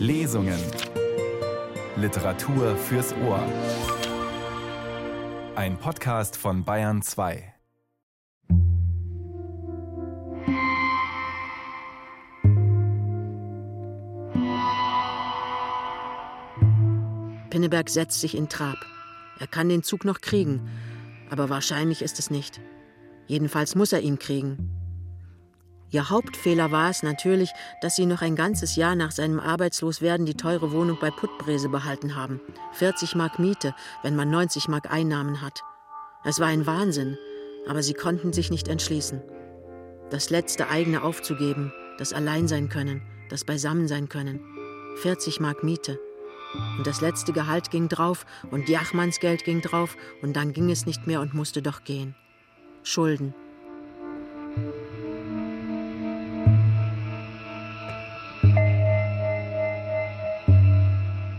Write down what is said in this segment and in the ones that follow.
Lesungen. Literatur fürs Ohr. Ein Podcast von Bayern 2. Pinneberg setzt sich in Trab. Er kann den Zug noch kriegen, aber wahrscheinlich ist es nicht. Jedenfalls muss er ihn kriegen. Ihr Hauptfehler war es natürlich, dass sie noch ein ganzes Jahr nach seinem Arbeitsloswerden die teure Wohnung bei Puttbrese behalten haben. 40 Mark Miete, wenn man 90 Mark Einnahmen hat. Es war ein Wahnsinn, aber sie konnten sich nicht entschließen. Das letzte eigene aufzugeben, das Alleinsein können, das Beisammensein können. 40 Mark Miete. Und das letzte Gehalt ging drauf und Jachmannsgeld ging drauf und dann ging es nicht mehr und musste doch gehen. Schulden.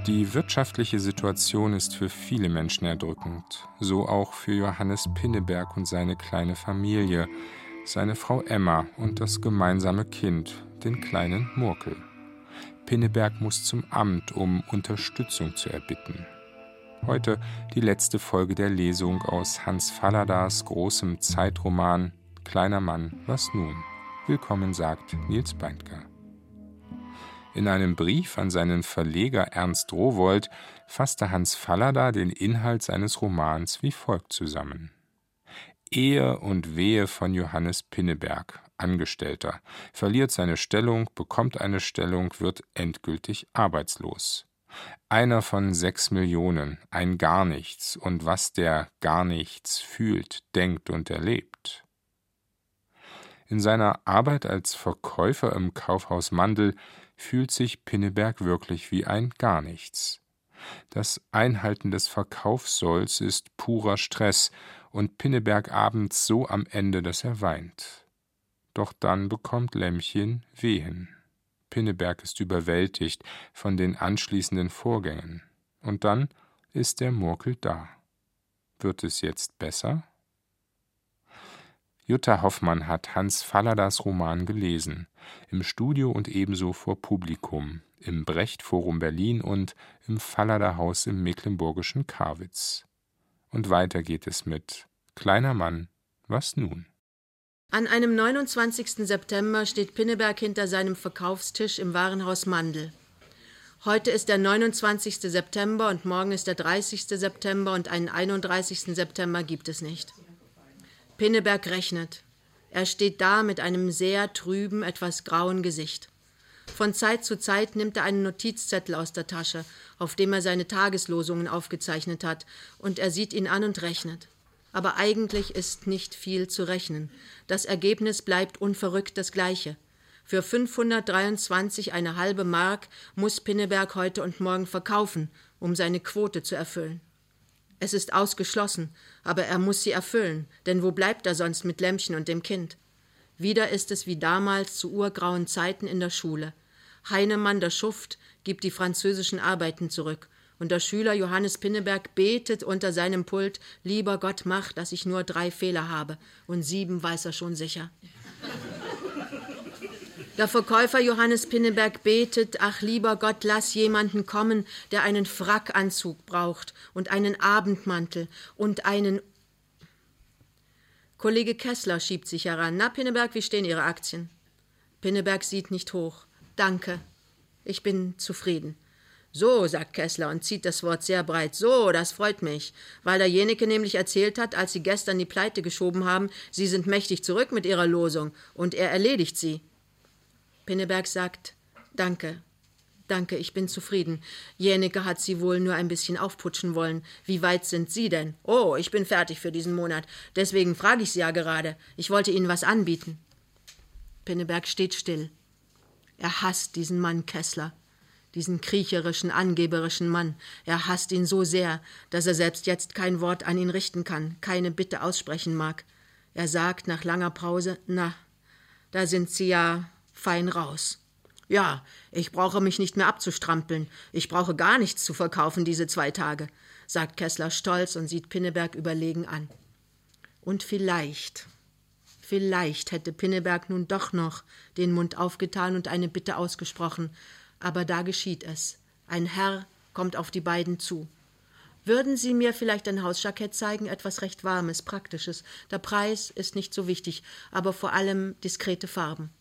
Die wirtschaftliche Situation ist für viele Menschen erdrückend, so auch für Johannes Pinneberg und seine kleine Familie, seine Frau Emma und das gemeinsame Kind, den kleinen Murkel. Pinneberg muss zum Amt, um Unterstützung zu erbitten. Heute die letzte Folge der Lesung aus Hans Falladas großem Zeitroman Kleiner Mann, was nun? Willkommen sagt Nils Beindker. In einem Brief an seinen Verleger Ernst Rowold fasste Hans Fallada den Inhalt seines Romans wie folgt zusammen. Ehe und Wehe von Johannes Pinneberg, Angestellter, verliert seine Stellung, bekommt eine Stellung, wird endgültig arbeitslos. Einer von sechs Millionen, ein Gar nichts, und was der Gar nichts fühlt, denkt und erlebt. In seiner Arbeit als Verkäufer im Kaufhaus Mandel fühlt sich Pinneberg wirklich wie ein Gar nichts. Das Einhalten des Verkaufssolls ist purer Stress und Pinneberg abends so am Ende, dass er weint. Doch dann bekommt Lämmchen Wehen. Pinneberg ist überwältigt von den anschließenden Vorgängen. Und dann ist der Murkel da. Wird es jetzt besser? Jutta Hoffmann hat Hans Falladas Roman gelesen, im Studio und ebenso vor Publikum, im Brecht Forum Berlin und im Fallader Haus im mecklenburgischen Karwitz. Und weiter geht es mit Kleiner Mann, was nun? An einem 29. September steht Pinneberg hinter seinem Verkaufstisch im Warenhaus Mandel. Heute ist der 29. September und morgen ist der 30. September und einen 31. September gibt es nicht. Pinneberg rechnet. Er steht da mit einem sehr trüben, etwas grauen Gesicht. Von Zeit zu Zeit nimmt er einen Notizzettel aus der Tasche, auf dem er seine Tageslosungen aufgezeichnet hat, und er sieht ihn an und rechnet. Aber eigentlich ist nicht viel zu rechnen. Das Ergebnis bleibt unverrückt das gleiche. Für 523 eine halbe Mark muss Pinneberg heute und morgen verkaufen, um seine Quote zu erfüllen. Es ist ausgeschlossen, aber er muss sie erfüllen, denn wo bleibt er sonst mit Lämmchen und dem Kind? Wieder ist es wie damals zu urgrauen Zeiten in der Schule. Heinemann, der Schuft, gibt die französischen Arbeiten zurück, und der Schüler Johannes Pinneberg betet unter seinem Pult, lieber Gott mach, dass ich nur drei Fehler habe, und sieben weiß er schon sicher. Der Verkäufer Johannes Pinneberg betet, ach lieber Gott, lass jemanden kommen, der einen Frackanzug braucht und einen Abendmantel und einen. Kollege Kessler schiebt sich heran. Na, Pinneberg, wie stehen Ihre Aktien? Pinneberg sieht nicht hoch. Danke. Ich bin zufrieden. So, sagt Kessler und zieht das Wort sehr breit. So, das freut mich, weil derjenige nämlich erzählt hat, als Sie gestern die Pleite geschoben haben, Sie sind mächtig zurück mit Ihrer Losung und er erledigt sie. Pinneberg sagt Danke, danke, ich bin zufrieden. Jänecke hat Sie wohl nur ein bisschen aufputschen wollen. Wie weit sind Sie denn? Oh, ich bin fertig für diesen Monat. Deswegen frage ich Sie ja gerade. Ich wollte Ihnen was anbieten. Pinneberg steht still. Er hasst diesen Mann Kessler, diesen kriecherischen, angeberischen Mann. Er hasst ihn so sehr, dass er selbst jetzt kein Wort an ihn richten kann, keine Bitte aussprechen mag. Er sagt nach langer Pause Na, da sind Sie ja fein raus. Ja, ich brauche mich nicht mehr abzustrampeln. Ich brauche gar nichts zu verkaufen diese zwei Tage, sagt Kessler stolz und sieht Pinneberg überlegen an. Und vielleicht, vielleicht hätte Pinneberg nun doch noch den Mund aufgetan und eine Bitte ausgesprochen, Aber da geschieht es. Ein Herr kommt auf die beiden zu. Würden Sie mir vielleicht ein Hausjackett zeigen, etwas recht Warmes, Praktisches. Der Preis ist nicht so wichtig, aber vor allem diskrete Farben.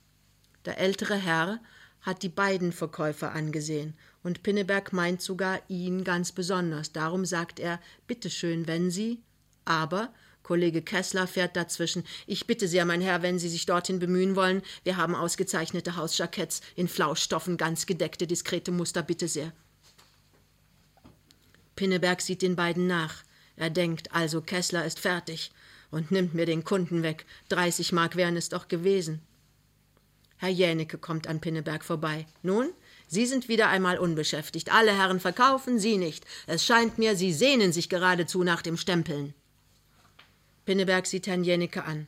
Der ältere Herr hat die beiden Verkäufer angesehen, und Pinneberg meint sogar ihn ganz besonders. Darum sagt er, bitteschön, wenn Sie, aber Kollege Kessler fährt dazwischen. Ich bitte sehr, mein Herr, wenn Sie sich dorthin bemühen wollen, wir haben ausgezeichnete Hausjacketts in Flauschstoffen, ganz gedeckte, diskrete Muster, bitte sehr. Pinneberg sieht den beiden nach. Er denkt, also Kessler ist fertig und nimmt mir den Kunden weg. 30 Mark wären es doch gewesen. Herr Jänicke kommt an Pinneberg vorbei. Nun, Sie sind wieder einmal unbeschäftigt. Alle Herren verkaufen, Sie nicht. Es scheint mir, Sie sehnen sich geradezu nach dem Stempeln. Pinneberg sieht Herrn Jänicke an.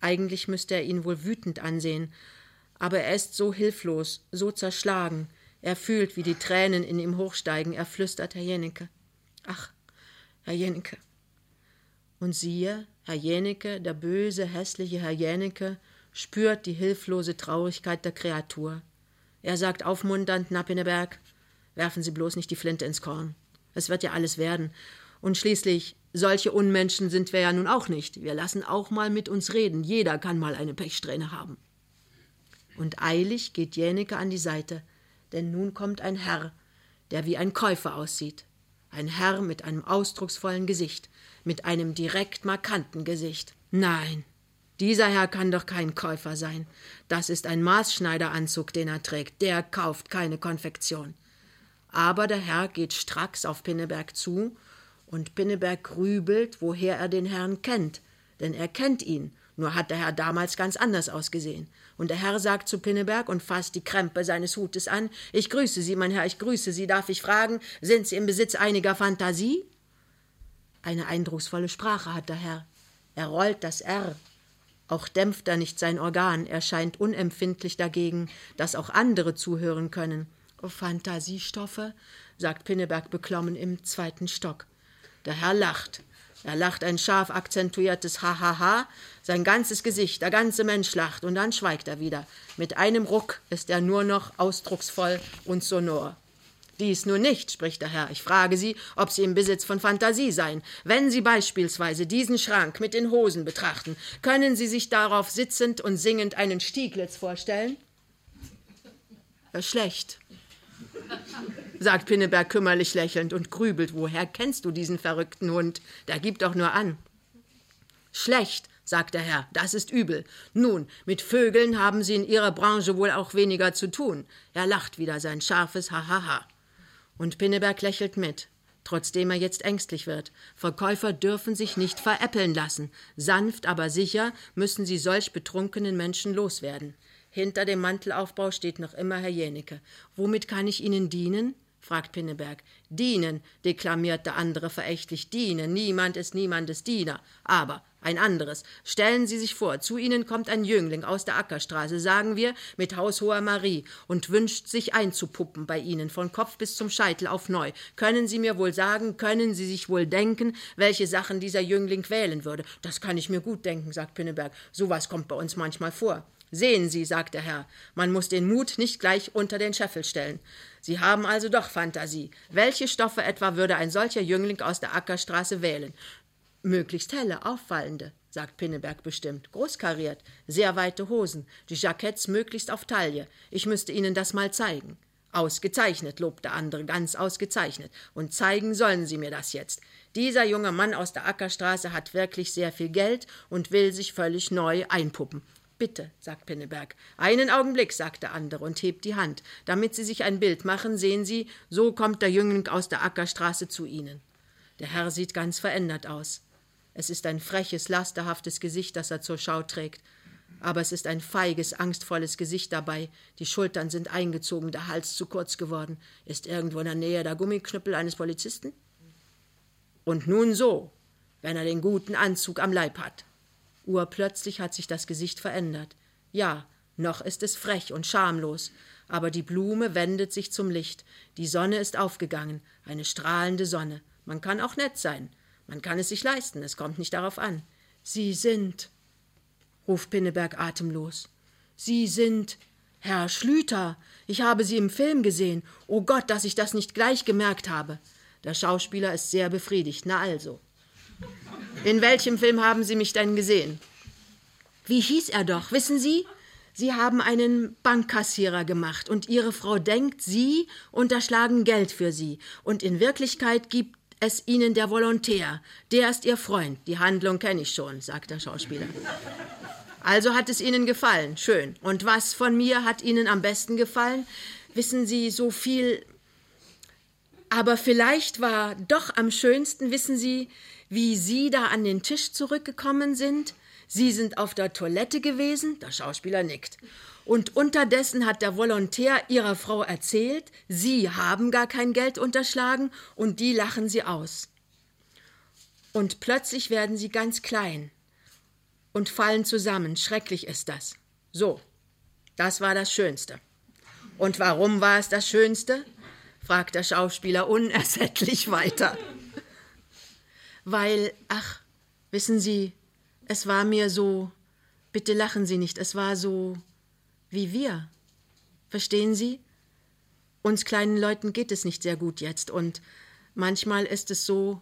Eigentlich müsste er ihn wohl wütend ansehen, aber er ist so hilflos, so zerschlagen, er fühlt, wie die Tränen in ihm hochsteigen. Er flüstert Herr Jennecke. Ach, Herr Jennecke. Und siehe, Herr Jennecke, der böse, hässliche Herr Jennecke, spürt die hilflose Traurigkeit der Kreatur. Er sagt aufmunternd, Nappineberg, werfen Sie bloß nicht die Flinte ins Korn. Es wird ja alles werden. Und schließlich, solche Unmenschen sind wir ja nun auch nicht. Wir lassen auch mal mit uns reden. Jeder kann mal eine Pechsträhne haben. Und eilig geht Jänecke an die Seite denn nun kommt ein Herr, der wie ein Käufer aussieht. Ein Herr mit einem ausdrucksvollen Gesicht, mit einem direkt markanten Gesicht. Nein, dieser Herr kann doch kein Käufer sein. Das ist ein Maßschneideranzug, den er trägt. Der kauft keine Konfektion. Aber der Herr geht stracks auf Pinneberg zu, und Pinneberg grübelt, woher er den Herrn kennt, denn er kennt ihn, nur hat der Herr damals ganz anders ausgesehen. Und der Herr sagt zu Pinneberg und fasst die Krempe seines Hutes an: Ich grüße Sie, mein Herr, ich grüße Sie. Darf ich fragen, sind Sie im Besitz einiger Fantasie? Eine eindrucksvolle Sprache hat der Herr. Er rollt das R. Auch dämpft er nicht sein Organ, er scheint unempfindlich dagegen, dass auch andere zuhören können. Oh, Fantasiestoffe, sagt Pinneberg beklommen im zweiten Stock. Der Herr lacht. Er lacht ein scharf akzentuiertes Hahaha, sein ganzes Gesicht, der ganze Mensch lacht, und dann schweigt er wieder. Mit einem Ruck ist er nur noch ausdrucksvoll und sonor. Dies nur nicht, spricht der Herr. Ich frage Sie, ob Sie im Besitz von Fantasie seien. Wenn Sie beispielsweise diesen Schrank mit den Hosen betrachten, können Sie sich darauf sitzend und singend einen Stieglitz vorstellen? Schlecht sagt Pinneberg kümmerlich lächelnd und grübelt. Woher kennst du diesen verrückten Hund? Der gibt doch nur an. Schlecht, sagt der Herr, das ist übel. Nun, mit Vögeln haben Sie in Ihrer Branche wohl auch weniger zu tun. Er lacht wieder sein scharfes Hahaha. Und Pinneberg lächelt mit, trotzdem er jetzt ängstlich wird. Verkäufer dürfen sich nicht veräppeln lassen. Sanft, aber sicher müssen sie solch betrunkenen Menschen loswerden. Hinter dem Mantelaufbau steht noch immer Herr Jänicke. Womit kann ich Ihnen dienen? Fragt Pinneberg. Dienen, deklamiert der andere verächtlich. Dienen, niemand ist niemandes Diener. Aber ein anderes. Stellen Sie sich vor, zu Ihnen kommt ein Jüngling aus der Ackerstraße, sagen wir, mit haushoher Marie, und wünscht sich einzupuppen bei Ihnen, von Kopf bis zum Scheitel auf neu. Können Sie mir wohl sagen, können Sie sich wohl denken, welche Sachen dieser Jüngling wählen würde? Das kann ich mir gut denken, sagt Pinneberg. So was kommt bei uns manchmal vor. Sehen Sie, sagt der Herr, man muss den Mut nicht gleich unter den Scheffel stellen. Sie haben also doch Fantasie. Welche Stoffe etwa würde ein solcher Jüngling aus der Ackerstraße wählen? Möglichst helle, auffallende, sagt Pinneberg bestimmt. Großkariert, sehr weite Hosen, die Jacketts möglichst auf Taille. Ich müsste Ihnen das mal zeigen. Ausgezeichnet, lobt der andere, ganz ausgezeichnet. Und zeigen sollen Sie mir das jetzt. Dieser junge Mann aus der Ackerstraße hat wirklich sehr viel Geld und will sich völlig neu einpuppen. Bitte, sagt Pinneberg. Einen Augenblick, sagt der andere und hebt die Hand. Damit Sie sich ein Bild machen, sehen Sie, so kommt der Jüngling aus der Ackerstraße zu Ihnen. Der Herr sieht ganz verändert aus. Es ist ein freches, lasterhaftes Gesicht, das er zur Schau trägt. Aber es ist ein feiges, angstvolles Gesicht dabei. Die Schultern sind eingezogen, der Hals zu kurz geworden. Ist irgendwo in der Nähe der Gummiknüppel eines Polizisten? Und nun so, wenn er den guten Anzug am Leib hat. Urplötzlich hat sich das Gesicht verändert. Ja, noch ist es frech und schamlos, aber die Blume wendet sich zum Licht. Die Sonne ist aufgegangen, eine strahlende Sonne. Man kann auch nett sein. Man kann es sich leisten, es kommt nicht darauf an. Sie sind, ruft Pinneberg atemlos. Sie sind Herr Schlüter, ich habe Sie im Film gesehen. Oh Gott, dass ich das nicht gleich gemerkt habe. Der Schauspieler ist sehr befriedigt. Na also. In welchem Film haben Sie mich denn gesehen? Wie hieß er doch, wissen Sie? Sie haben einen Bankkassierer gemacht und Ihre Frau denkt, Sie unterschlagen Geld für Sie. Und in Wirklichkeit gibt es Ihnen der Volontär. Der ist Ihr Freund. Die Handlung kenne ich schon, sagt der Schauspieler. Also hat es Ihnen gefallen. Schön. Und was von mir hat Ihnen am besten gefallen? Wissen Sie, so viel. Aber vielleicht war doch am schönsten, wissen Sie, wie Sie da an den Tisch zurückgekommen sind? Sie sind auf der Toilette gewesen, der Schauspieler nickt. Und unterdessen hat der Volontär ihrer Frau erzählt, Sie haben gar kein Geld unterschlagen und die lachen sie aus. Und plötzlich werden sie ganz klein und fallen zusammen. Schrecklich ist das. So, das war das Schönste. Und warum war es das Schönste? fragt der Schauspieler unersättlich weiter. Weil, ach, wissen Sie, es war mir so, bitte lachen Sie nicht, es war so wie wir. Verstehen Sie? Uns kleinen Leuten geht es nicht sehr gut jetzt und manchmal ist es so,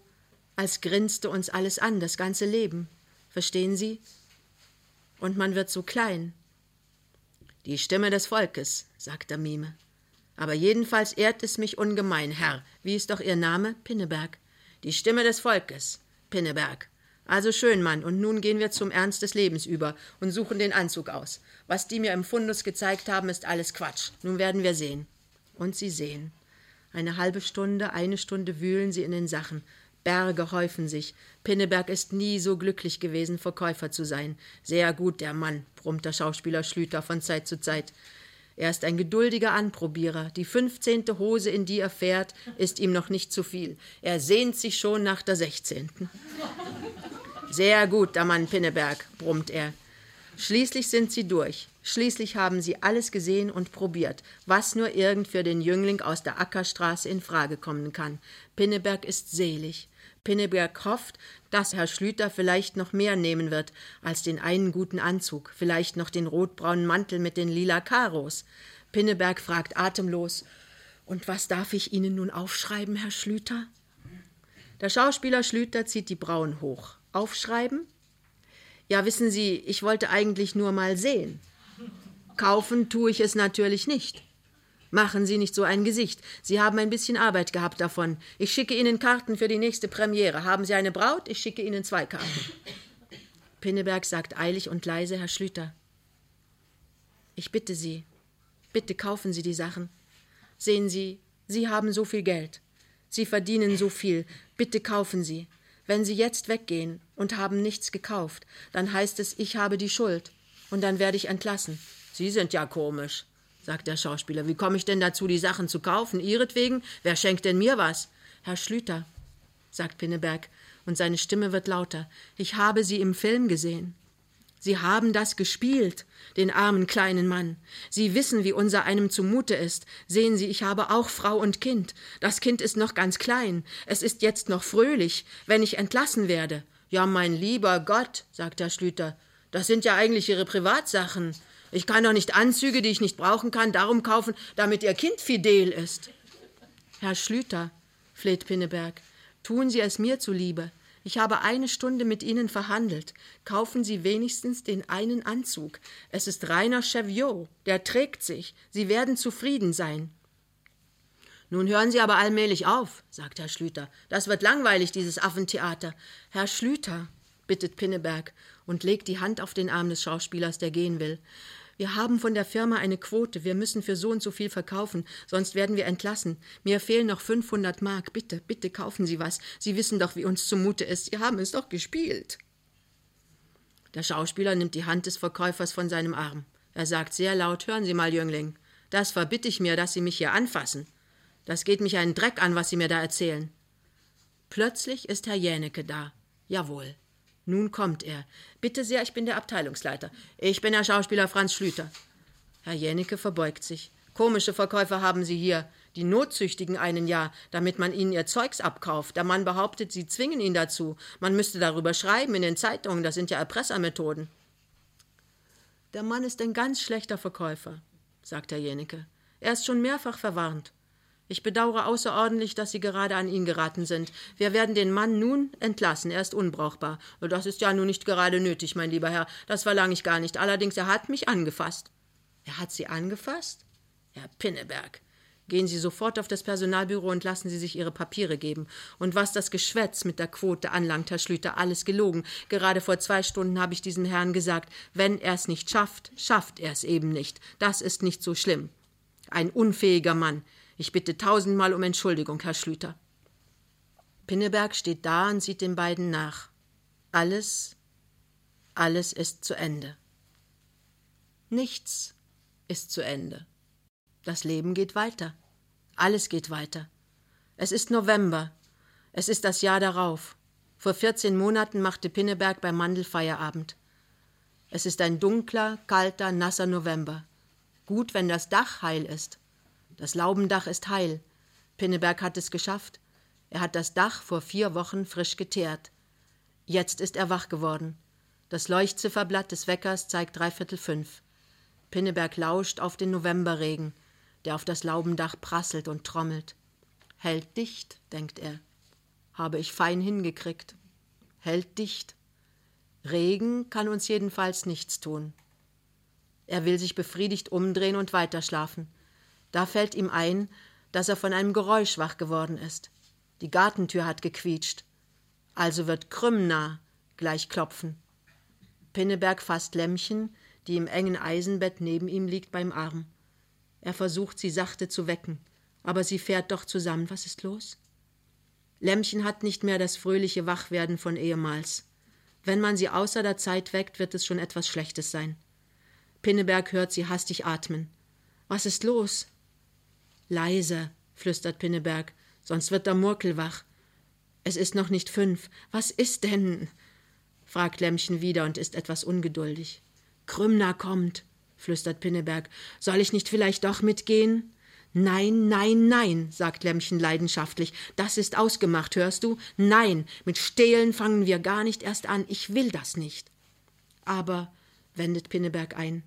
als grinste uns alles an, das ganze Leben. Verstehen Sie? und man wird so klein. Die Stimme des Volkes, sagt der Mime. Aber jedenfalls ehrt es mich ungemein, Herr. Wie ist doch Ihr Name? Pinneberg. Die Stimme des Volkes, Pinneberg. Also schön, Mann, und nun gehen wir zum Ernst des Lebens über und suchen den Anzug aus. Was die mir im Fundus gezeigt haben, ist alles Quatsch. Nun werden wir sehen. Und sie sehen. Eine halbe Stunde, eine Stunde wühlen sie in den Sachen. Berge häufen sich. Pinneberg ist nie so glücklich gewesen, Verkäufer zu sein. Sehr gut, der Mann, brummt der Schauspieler Schlüter von Zeit zu Zeit. Er ist ein geduldiger Anprobierer. Die fünfzehnte Hose, in die er fährt, ist ihm noch nicht zu viel. Er sehnt sich schon nach der sechzehnten. Sehr gut, der Mann Pinneberg, brummt er. Schließlich sind sie durch. Schließlich haben sie alles gesehen und probiert, was nur irgend für den Jüngling aus der Ackerstraße in Frage kommen kann. Pinneberg ist selig. Pinneberg hofft, dass Herr Schlüter vielleicht noch mehr nehmen wird als den einen guten Anzug, vielleicht noch den rotbraunen Mantel mit den lila Karos. Pinneberg fragt atemlos Und was darf ich Ihnen nun aufschreiben, Herr Schlüter? Der Schauspieler Schlüter zieht die Brauen hoch. Aufschreiben? Ja, wissen Sie, ich wollte eigentlich nur mal sehen. Kaufen tue ich es natürlich nicht. Machen Sie nicht so ein Gesicht. Sie haben ein bisschen Arbeit gehabt davon. Ich schicke Ihnen Karten für die nächste Premiere. Haben Sie eine Braut? Ich schicke Ihnen zwei Karten. Pinneberg sagt eilig und leise, Herr Schlüter. Ich bitte Sie, bitte kaufen Sie die Sachen. Sehen Sie, Sie haben so viel Geld. Sie verdienen so viel. Bitte kaufen Sie. Wenn Sie jetzt weggehen und haben nichts gekauft, dann heißt es, ich habe die Schuld. Und dann werde ich entlassen. Sie sind ja komisch sagt der Schauspieler. Wie komme ich denn dazu, die Sachen zu kaufen? Ihretwegen? Wer schenkt denn mir was? Herr Schlüter, sagt Pinneberg, und seine Stimme wird lauter. Ich habe Sie im Film gesehen. Sie haben das gespielt, den armen kleinen Mann. Sie wissen, wie unser einem zumute ist. Sehen Sie, ich habe auch Frau und Kind. Das Kind ist noch ganz klein. Es ist jetzt noch fröhlich, wenn ich entlassen werde. Ja, mein lieber Gott, sagt Herr Schlüter, das sind ja eigentlich Ihre Privatsachen. Ich kann doch nicht Anzüge, die ich nicht brauchen kann, darum kaufen, damit Ihr Kind fidel ist. Herr Schlüter, fleht Pinneberg, tun Sie es mir zuliebe. Ich habe eine Stunde mit Ihnen verhandelt. Kaufen Sie wenigstens den einen Anzug. Es ist reiner Cheviot, der trägt sich. Sie werden zufrieden sein. Nun hören Sie aber allmählich auf, sagt Herr Schlüter. Das wird langweilig, dieses Affentheater. Herr Schlüter, bittet Pinneberg und legt die Hand auf den Arm des Schauspielers, der gehen will. Wir haben von der Firma eine Quote. Wir müssen für so und so viel verkaufen, sonst werden wir entlassen. Mir fehlen noch 500 Mark. Bitte, bitte kaufen Sie was. Sie wissen doch, wie uns zumute ist. Sie haben es doch gespielt. Der Schauspieler nimmt die Hand des Verkäufers von seinem Arm. Er sagt sehr laut: Hören Sie mal, Jüngling, das verbitte ich mir, dass Sie mich hier anfassen. Das geht mich einen Dreck an, was Sie mir da erzählen. Plötzlich ist Herr Jänecke da. Jawohl. Nun kommt er. Bitte sehr, ich bin der Abteilungsleiter. Ich bin der Schauspieler Franz Schlüter. Herr Jennecke verbeugt sich. Komische Verkäufer haben Sie hier. Die Notzüchtigen einen ja, damit man ihnen ihr Zeugs abkauft. Der Mann behauptet, sie zwingen ihn dazu. Man müsste darüber schreiben in den Zeitungen. Das sind ja Erpressermethoden. Der Mann ist ein ganz schlechter Verkäufer. sagt Herr Jenecke. Er ist schon mehrfach verwarnt. Ich bedauere außerordentlich, dass Sie gerade an ihn geraten sind. Wir werden den Mann nun entlassen. Er ist unbrauchbar. Das ist ja nun nicht gerade nötig, mein lieber Herr. Das verlange ich gar nicht. Allerdings, er hat mich angefasst. Er hat Sie angefasst? Herr Pinneberg. Gehen Sie sofort auf das Personalbüro und lassen Sie sich Ihre Papiere geben. Und was das Geschwätz mit der Quote anlangt, Herr Schlüter, alles gelogen. Gerade vor zwei Stunden habe ich diesem Herrn gesagt, wenn er es nicht schafft, schafft er es eben nicht. Das ist nicht so schlimm. Ein unfähiger Mann. Ich bitte tausendmal um Entschuldigung, Herr Schlüter. Pinneberg steht da und sieht den beiden nach. Alles, alles ist zu Ende. Nichts ist zu Ende. Das Leben geht weiter. Alles geht weiter. Es ist November. Es ist das Jahr darauf. Vor 14 Monaten machte Pinneberg beim Mandel Feierabend. Es ist ein dunkler, kalter, nasser November. Gut, wenn das Dach heil ist. Das Laubendach ist heil. Pinneberg hat es geschafft. Er hat das Dach vor vier Wochen frisch geteert. Jetzt ist er wach geworden. Das Leuchtzifferblatt des Weckers zeigt dreiviertel fünf. Pinneberg lauscht auf den Novemberregen, der auf das Laubendach prasselt und trommelt. Hält dicht, denkt er. Habe ich fein hingekriegt. Hält dicht. Regen kann uns jedenfalls nichts tun. Er will sich befriedigt umdrehen und weiterschlafen. Da fällt ihm ein, dass er von einem Geräusch wach geworden ist. Die Gartentür hat gequietscht. Also wird Krümna gleich klopfen. Pinneberg fasst Lämmchen, die im engen Eisenbett neben ihm liegt, beim Arm. Er versucht, sie sachte zu wecken, aber sie fährt doch zusammen. Was ist los? Lämmchen hat nicht mehr das fröhliche Wachwerden von ehemals. Wenn man sie außer der Zeit weckt, wird es schon etwas Schlechtes sein. Pinneberg hört sie hastig atmen. Was ist los? Leise, flüstert Pinneberg, sonst wird der Murkel wach. Es ist noch nicht fünf. Was ist denn? fragt Lämmchen wieder und ist etwas ungeduldig. Krümner kommt, flüstert Pinneberg. Soll ich nicht vielleicht doch mitgehen? Nein, nein, nein, sagt Lämmchen leidenschaftlich. Das ist ausgemacht, hörst du? Nein, mit Stehlen fangen wir gar nicht erst an. Ich will das nicht. Aber, wendet Pinneberg ein.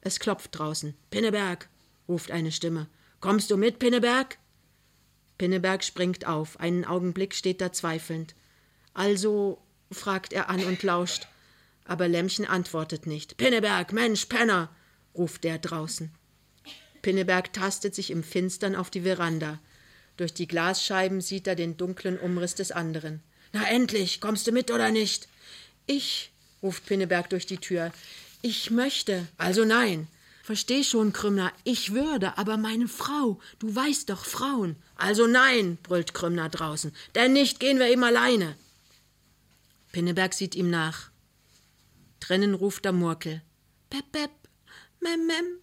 Es klopft draußen. Pinneberg, ruft eine Stimme. Kommst du mit, Pinneberg? Pinneberg springt auf. Einen Augenblick steht er zweifelnd. Also, fragt er an und lauscht. Aber Lämmchen antwortet nicht. Pinneberg, Mensch, Penner, ruft der draußen. Pinneberg tastet sich im Finstern auf die Veranda. Durch die Glasscheiben sieht er den dunklen Umriss des anderen. Na endlich, kommst du mit oder nicht? Ich, ruft Pinneberg durch die Tür. Ich möchte. Also nein. Versteh schon, Krümner, ich würde, aber meine Frau, du weißt doch Frauen. Also nein, brüllt Krümner draußen, denn nicht gehen wir eben alleine. Pinneberg sieht ihm nach. Drinnen ruft der Murkel. Pep, pep, mem, mem.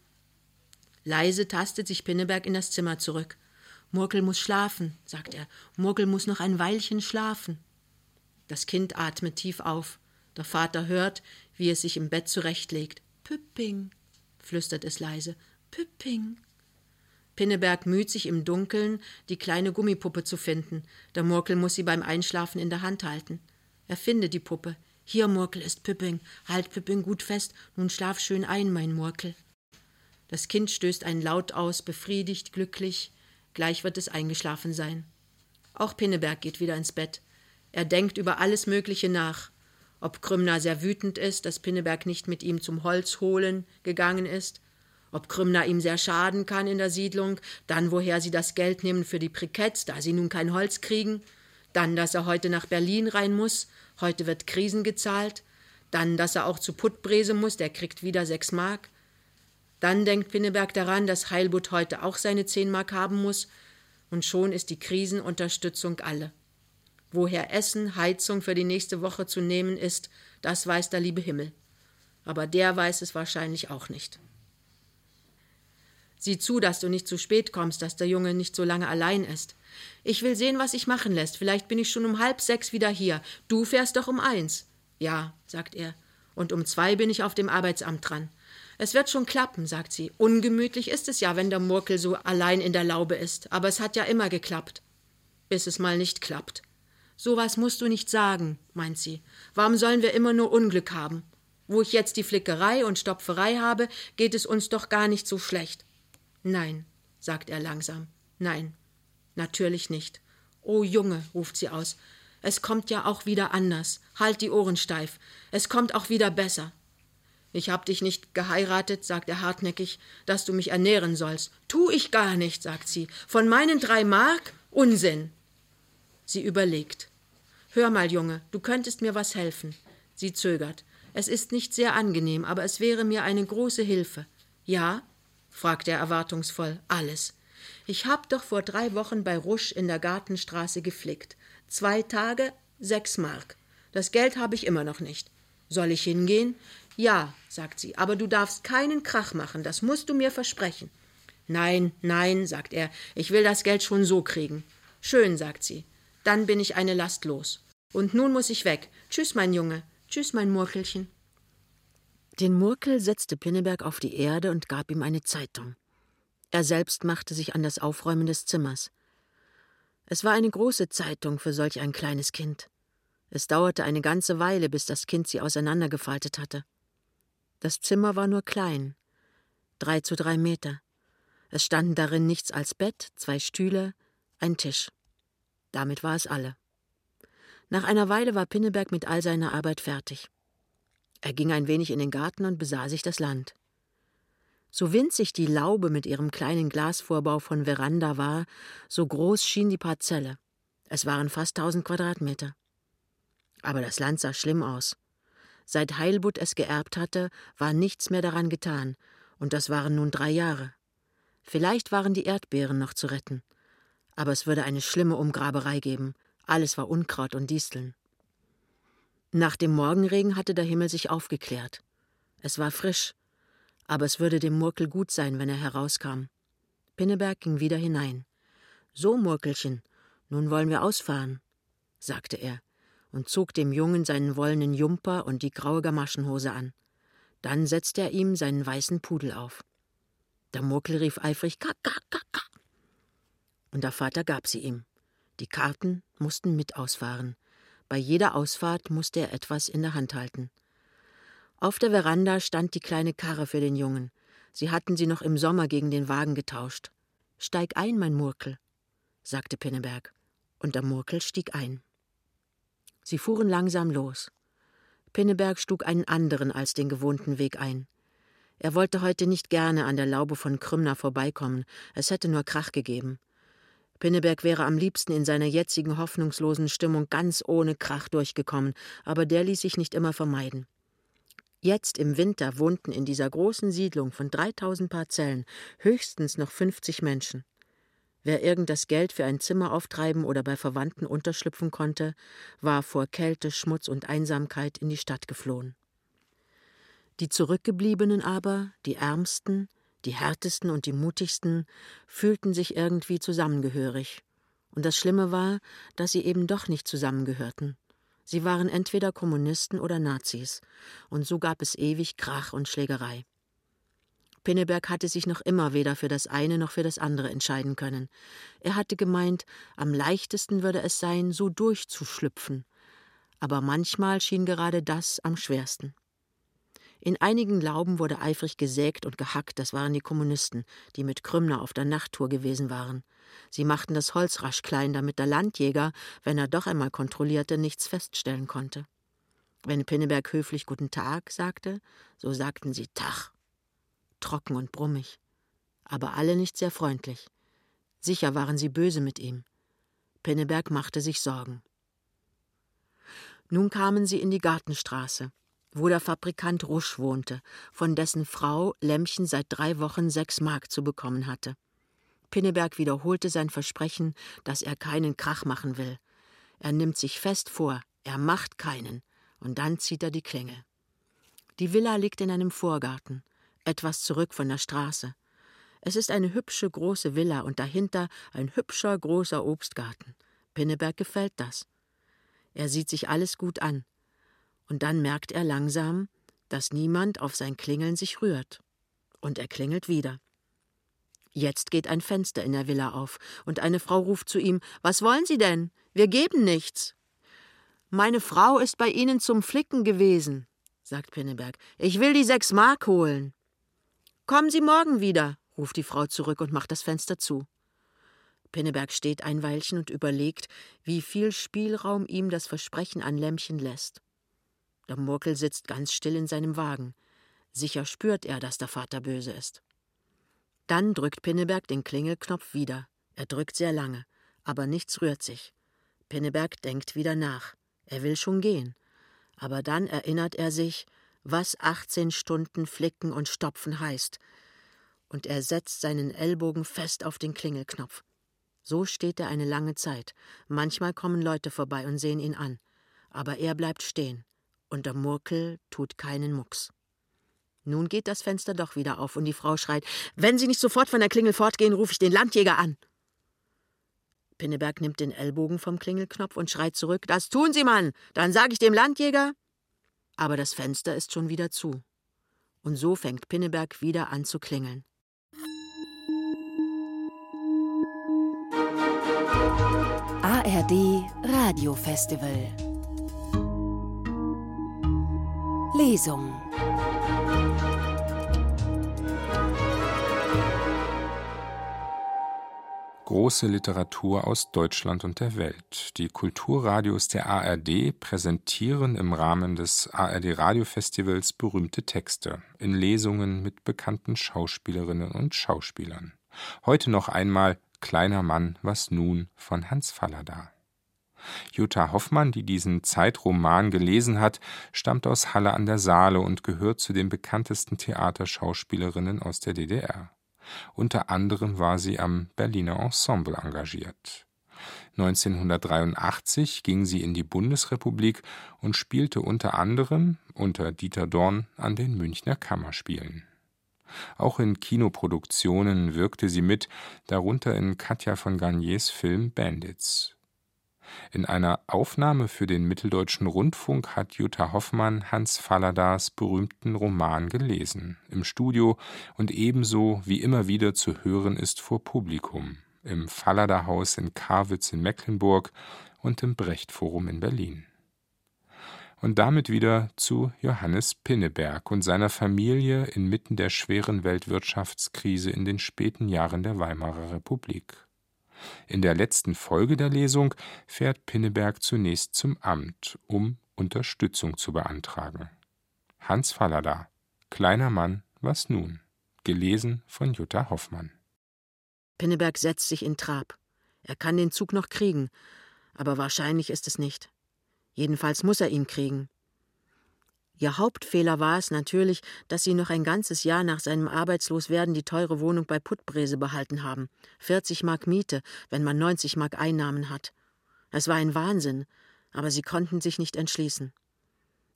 Leise tastet sich Pinneberg in das Zimmer zurück. Murkel muss schlafen, sagt er. Murkel muss noch ein Weilchen schlafen. Das Kind atmet tief auf. Der Vater hört, wie es sich im Bett zurechtlegt. Püpping, flüstert es leise. Püpping. Pinneberg müht sich im Dunkeln, die kleine Gummipuppe zu finden. Der Murkel muss sie beim Einschlafen in der Hand halten. Er findet die Puppe. Hier, Murkel, ist Püpping. Halt Püpping gut fest. Nun schlaf schön ein, mein Murkel. Das Kind stößt einen Laut aus, befriedigt, glücklich. Gleich wird es eingeschlafen sein. Auch Pinneberg geht wieder ins Bett. Er denkt über alles Mögliche nach ob Krümner sehr wütend ist, dass Pinneberg nicht mit ihm zum Holz holen gegangen ist, ob Krümner ihm sehr schaden kann in der Siedlung, dann woher sie das Geld nehmen für die Briketts, da sie nun kein Holz kriegen, dann, dass er heute nach Berlin rein muss, heute wird Krisen gezahlt, dann, dass er auch zu Puttbrese muss, der kriegt wieder sechs Mark, dann denkt Pinneberg daran, dass Heilbutt heute auch seine zehn Mark haben muss, und schon ist die Krisenunterstützung alle. Woher Essen, Heizung für die nächste Woche zu nehmen ist, das weiß der liebe Himmel. Aber der weiß es wahrscheinlich auch nicht. Sieh zu, dass du nicht zu spät kommst, dass der Junge nicht so lange allein ist. Ich will sehen, was sich machen lässt. Vielleicht bin ich schon um halb sechs wieder hier. Du fährst doch um eins. Ja, sagt er. Und um zwei bin ich auf dem Arbeitsamt dran. Es wird schon klappen, sagt sie. Ungemütlich ist es ja, wenn der Murkel so allein in der Laube ist. Aber es hat ja immer geklappt. Bis es mal nicht klappt. Sowas musst du nicht sagen, meint sie. Warum sollen wir immer nur Unglück haben? Wo ich jetzt die Flickerei und Stopferei habe, geht es uns doch gar nicht so schlecht. Nein, sagt er langsam. Nein, natürlich nicht. O Junge, ruft sie aus, es kommt ja auch wieder anders. Halt die Ohren steif. Es kommt auch wieder besser. Ich hab dich nicht geheiratet, sagt er hartnäckig, dass du mich ernähren sollst. Tu ich gar nicht, sagt sie. Von meinen drei Mark? Unsinn. Sie überlegt. Hör mal, Junge, du könntest mir was helfen. Sie zögert. Es ist nicht sehr angenehm, aber es wäre mir eine große Hilfe. Ja? fragt er erwartungsvoll. Alles. Ich hab doch vor drei Wochen bei Rusch in der Gartenstraße geflickt. Zwei Tage, sechs Mark. Das Geld habe ich immer noch nicht. Soll ich hingehen? Ja, sagt sie, aber du darfst keinen Krach machen, das musst du mir versprechen. Nein, nein, sagt er, ich will das Geld schon so kriegen. Schön, sagt sie. Dann bin ich eine Last los. Und nun muss ich weg. Tschüss, mein Junge. Tschüss, mein Murkelchen. Den Murkel setzte Pinneberg auf die Erde und gab ihm eine Zeitung. Er selbst machte sich an das Aufräumen des Zimmers. Es war eine große Zeitung für solch ein kleines Kind. Es dauerte eine ganze Weile, bis das Kind sie auseinandergefaltet hatte. Das Zimmer war nur klein, drei zu drei Meter. Es standen darin nichts als Bett, zwei Stühle, ein Tisch. Damit war es alle. Nach einer Weile war Pinneberg mit all seiner Arbeit fertig. Er ging ein wenig in den Garten und besah sich das Land. So winzig die Laube mit ihrem kleinen Glasvorbau von Veranda war, so groß schien die Parzelle. Es waren fast tausend Quadratmeter. Aber das Land sah schlimm aus. Seit Heilbutt es geerbt hatte, war nichts mehr daran getan, und das waren nun drei Jahre. Vielleicht waren die Erdbeeren noch zu retten. Aber es würde eine schlimme Umgraberei geben. Alles war Unkraut und Disteln. Nach dem Morgenregen hatte der Himmel sich aufgeklärt. Es war frisch, aber es würde dem Murkel gut sein, wenn er herauskam. Pinneberg ging wieder hinein. So, Murkelchen, nun wollen wir ausfahren, sagte er und zog dem Jungen seinen wollenen Jumper und die graue Gamaschenhose an. Dann setzte er ihm seinen weißen Pudel auf. Der Murkel rief eifrig Kack, kack, kack, kack. Und der Vater gab sie ihm. Die Karten mussten mit ausfahren. Bei jeder Ausfahrt musste er etwas in der Hand halten. Auf der Veranda stand die kleine Karre für den Jungen. Sie hatten sie noch im Sommer gegen den Wagen getauscht. Steig ein, mein Murkel, sagte Pinneberg. Und der Murkel stieg ein. Sie fuhren langsam los. Pinneberg schlug einen anderen als den gewohnten Weg ein. Er wollte heute nicht gerne an der Laube von Krümner vorbeikommen, es hätte nur Krach gegeben. Pinneberg wäre am liebsten in seiner jetzigen hoffnungslosen Stimmung ganz ohne Krach durchgekommen, aber der ließ sich nicht immer vermeiden. Jetzt im Winter wohnten in dieser großen Siedlung von 3000 Parzellen höchstens noch 50 Menschen. Wer irgend das Geld für ein Zimmer auftreiben oder bei Verwandten unterschlüpfen konnte, war vor Kälte, Schmutz und Einsamkeit in die Stadt geflohen. Die Zurückgebliebenen aber, die Ärmsten, die Härtesten und die Mutigsten, fühlten sich irgendwie zusammengehörig. Und das Schlimme war, dass sie eben doch nicht zusammengehörten. Sie waren entweder Kommunisten oder Nazis, und so gab es ewig Krach und Schlägerei. Pinneberg hatte sich noch immer weder für das eine noch für das andere entscheiden können. Er hatte gemeint, am leichtesten würde es sein, so durchzuschlüpfen. Aber manchmal schien gerade das am schwersten. In einigen Lauben wurde eifrig gesägt und gehackt, das waren die Kommunisten, die mit Krümner auf der Nachttour gewesen waren. Sie machten das Holz rasch klein, damit der Landjäger, wenn er doch einmal kontrollierte, nichts feststellen konnte. Wenn Pinneberg höflich Guten Tag sagte, so sagten sie Tach. Trocken und brummig. Aber alle nicht sehr freundlich. Sicher waren sie böse mit ihm. Pinneberg machte sich Sorgen. Nun kamen sie in die Gartenstraße, wo der Fabrikant Rusch wohnte, von dessen Frau Lämmchen seit drei Wochen sechs Mark zu bekommen hatte. Pinneberg wiederholte sein Versprechen, dass er keinen Krach machen will. Er nimmt sich fest vor, er macht keinen, und dann zieht er die Klingel. Die Villa liegt in einem Vorgarten, etwas zurück von der Straße. Es ist eine hübsche große Villa und dahinter ein hübscher großer Obstgarten. Pinneberg gefällt das. Er sieht sich alles gut an. Und dann merkt er langsam, dass niemand auf sein Klingeln sich rührt. Und er klingelt wieder. Jetzt geht ein Fenster in der Villa auf, und eine Frau ruft zu ihm Was wollen Sie denn? Wir geben nichts. Meine Frau ist bei Ihnen zum Flicken gewesen, sagt Pinneberg. Ich will die sechs Mark holen. Kommen Sie morgen wieder, ruft die Frau zurück und macht das Fenster zu. Pinneberg steht ein Weilchen und überlegt, wie viel Spielraum ihm das Versprechen an Lämmchen lässt. Der Murkel sitzt ganz still in seinem Wagen. Sicher spürt er, dass der Vater böse ist. Dann drückt Pinneberg den Klingelknopf wieder. Er drückt sehr lange, aber nichts rührt sich. Pinneberg denkt wieder nach. Er will schon gehen. Aber dann erinnert er sich, was 18 Stunden flicken und stopfen heißt. Und er setzt seinen Ellbogen fest auf den Klingelknopf. So steht er eine lange Zeit. Manchmal kommen Leute vorbei und sehen ihn an. Aber er bleibt stehen. Und der Murkel tut keinen Mucks. Nun geht das Fenster doch wieder auf und die Frau schreit: Wenn Sie nicht sofort von der Klingel fortgehen, rufe ich den Landjäger an. Pinneberg nimmt den Ellbogen vom Klingelknopf und schreit zurück: Das tun Sie, Mann! Dann sage ich dem Landjäger. Aber das Fenster ist schon wieder zu. Und so fängt Pinneberg wieder an zu klingeln. ARD Radiofestival Lesung Große Literatur aus Deutschland und der Welt. Die Kulturradios der ARD präsentieren im Rahmen des ARD Radiofestivals berühmte Texte in Lesungen mit bekannten Schauspielerinnen und Schauspielern. Heute noch einmal Kleiner Mann, was nun von Hans Fallada. Jutta Hoffmann, die diesen Zeitroman gelesen hat, stammt aus Halle an der Saale und gehört zu den bekanntesten Theaterschauspielerinnen aus der DDR. Unter anderem war sie am Berliner Ensemble engagiert. 1983 ging sie in die Bundesrepublik und spielte unter anderem unter Dieter Dorn an den Münchner Kammerspielen. Auch in Kinoproduktionen wirkte sie mit, darunter in Katja von Garniers Film Bandits. In einer Aufnahme für den Mitteldeutschen Rundfunk hat Jutta Hoffmann Hans Falladas berühmten Roman gelesen, im Studio und ebenso wie immer wieder zu hören ist vor Publikum, im Fallada-Haus in Karwitz in Mecklenburg und im Brecht-Forum in Berlin und damit wieder zu Johannes Pinneberg und seiner Familie inmitten der schweren Weltwirtschaftskrise in den späten Jahren der Weimarer Republik. In der letzten Folge der Lesung fährt Pinneberg zunächst zum Amt, um Unterstützung zu beantragen. Hans Fallada, Kleiner Mann, was nun? Gelesen von Jutta Hoffmann. Pinneberg setzt sich in Trab. Er kann den Zug noch kriegen, aber wahrscheinlich ist es nicht. Jedenfalls muss er ihn kriegen. Ihr Hauptfehler war es natürlich, dass sie noch ein ganzes Jahr nach seinem Arbeitsloswerden die teure Wohnung bei Puttbrese behalten haben. 40 Mark Miete, wenn man 90 Mark Einnahmen hat. Es war ein Wahnsinn, aber sie konnten sich nicht entschließen.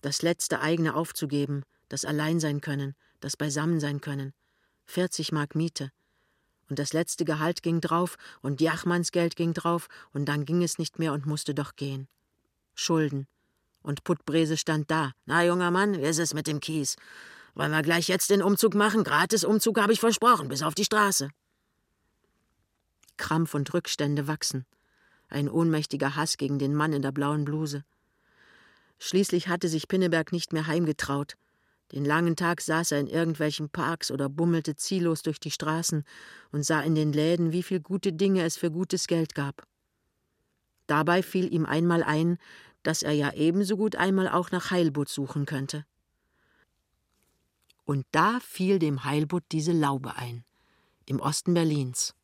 Das letzte eigene aufzugeben, das allein sein können, das beisammen sein können. 40 Mark Miete. Und das letzte Gehalt ging drauf und Jachmanns Geld ging drauf und dann ging es nicht mehr und musste doch gehen. Schulden. Und Puttbrese stand da. Na, junger Mann, wie ist es mit dem Kies? Wollen wir gleich jetzt den Umzug machen? Gratis Umzug habe ich versprochen, bis auf die Straße. Krampf und Rückstände wachsen. Ein ohnmächtiger Hass gegen den Mann in der blauen Bluse. Schließlich hatte sich Pinneberg nicht mehr heimgetraut. Den langen Tag saß er in irgendwelchen Parks oder bummelte ziellos durch die Straßen und sah in den Läden, wie viel gute Dinge es für gutes Geld gab. Dabei fiel ihm einmal ein, dass er ja ebenso gut einmal auch nach Heilbutt suchen könnte. Und da fiel dem Heilbutt diese Laube ein, im Osten Berlins,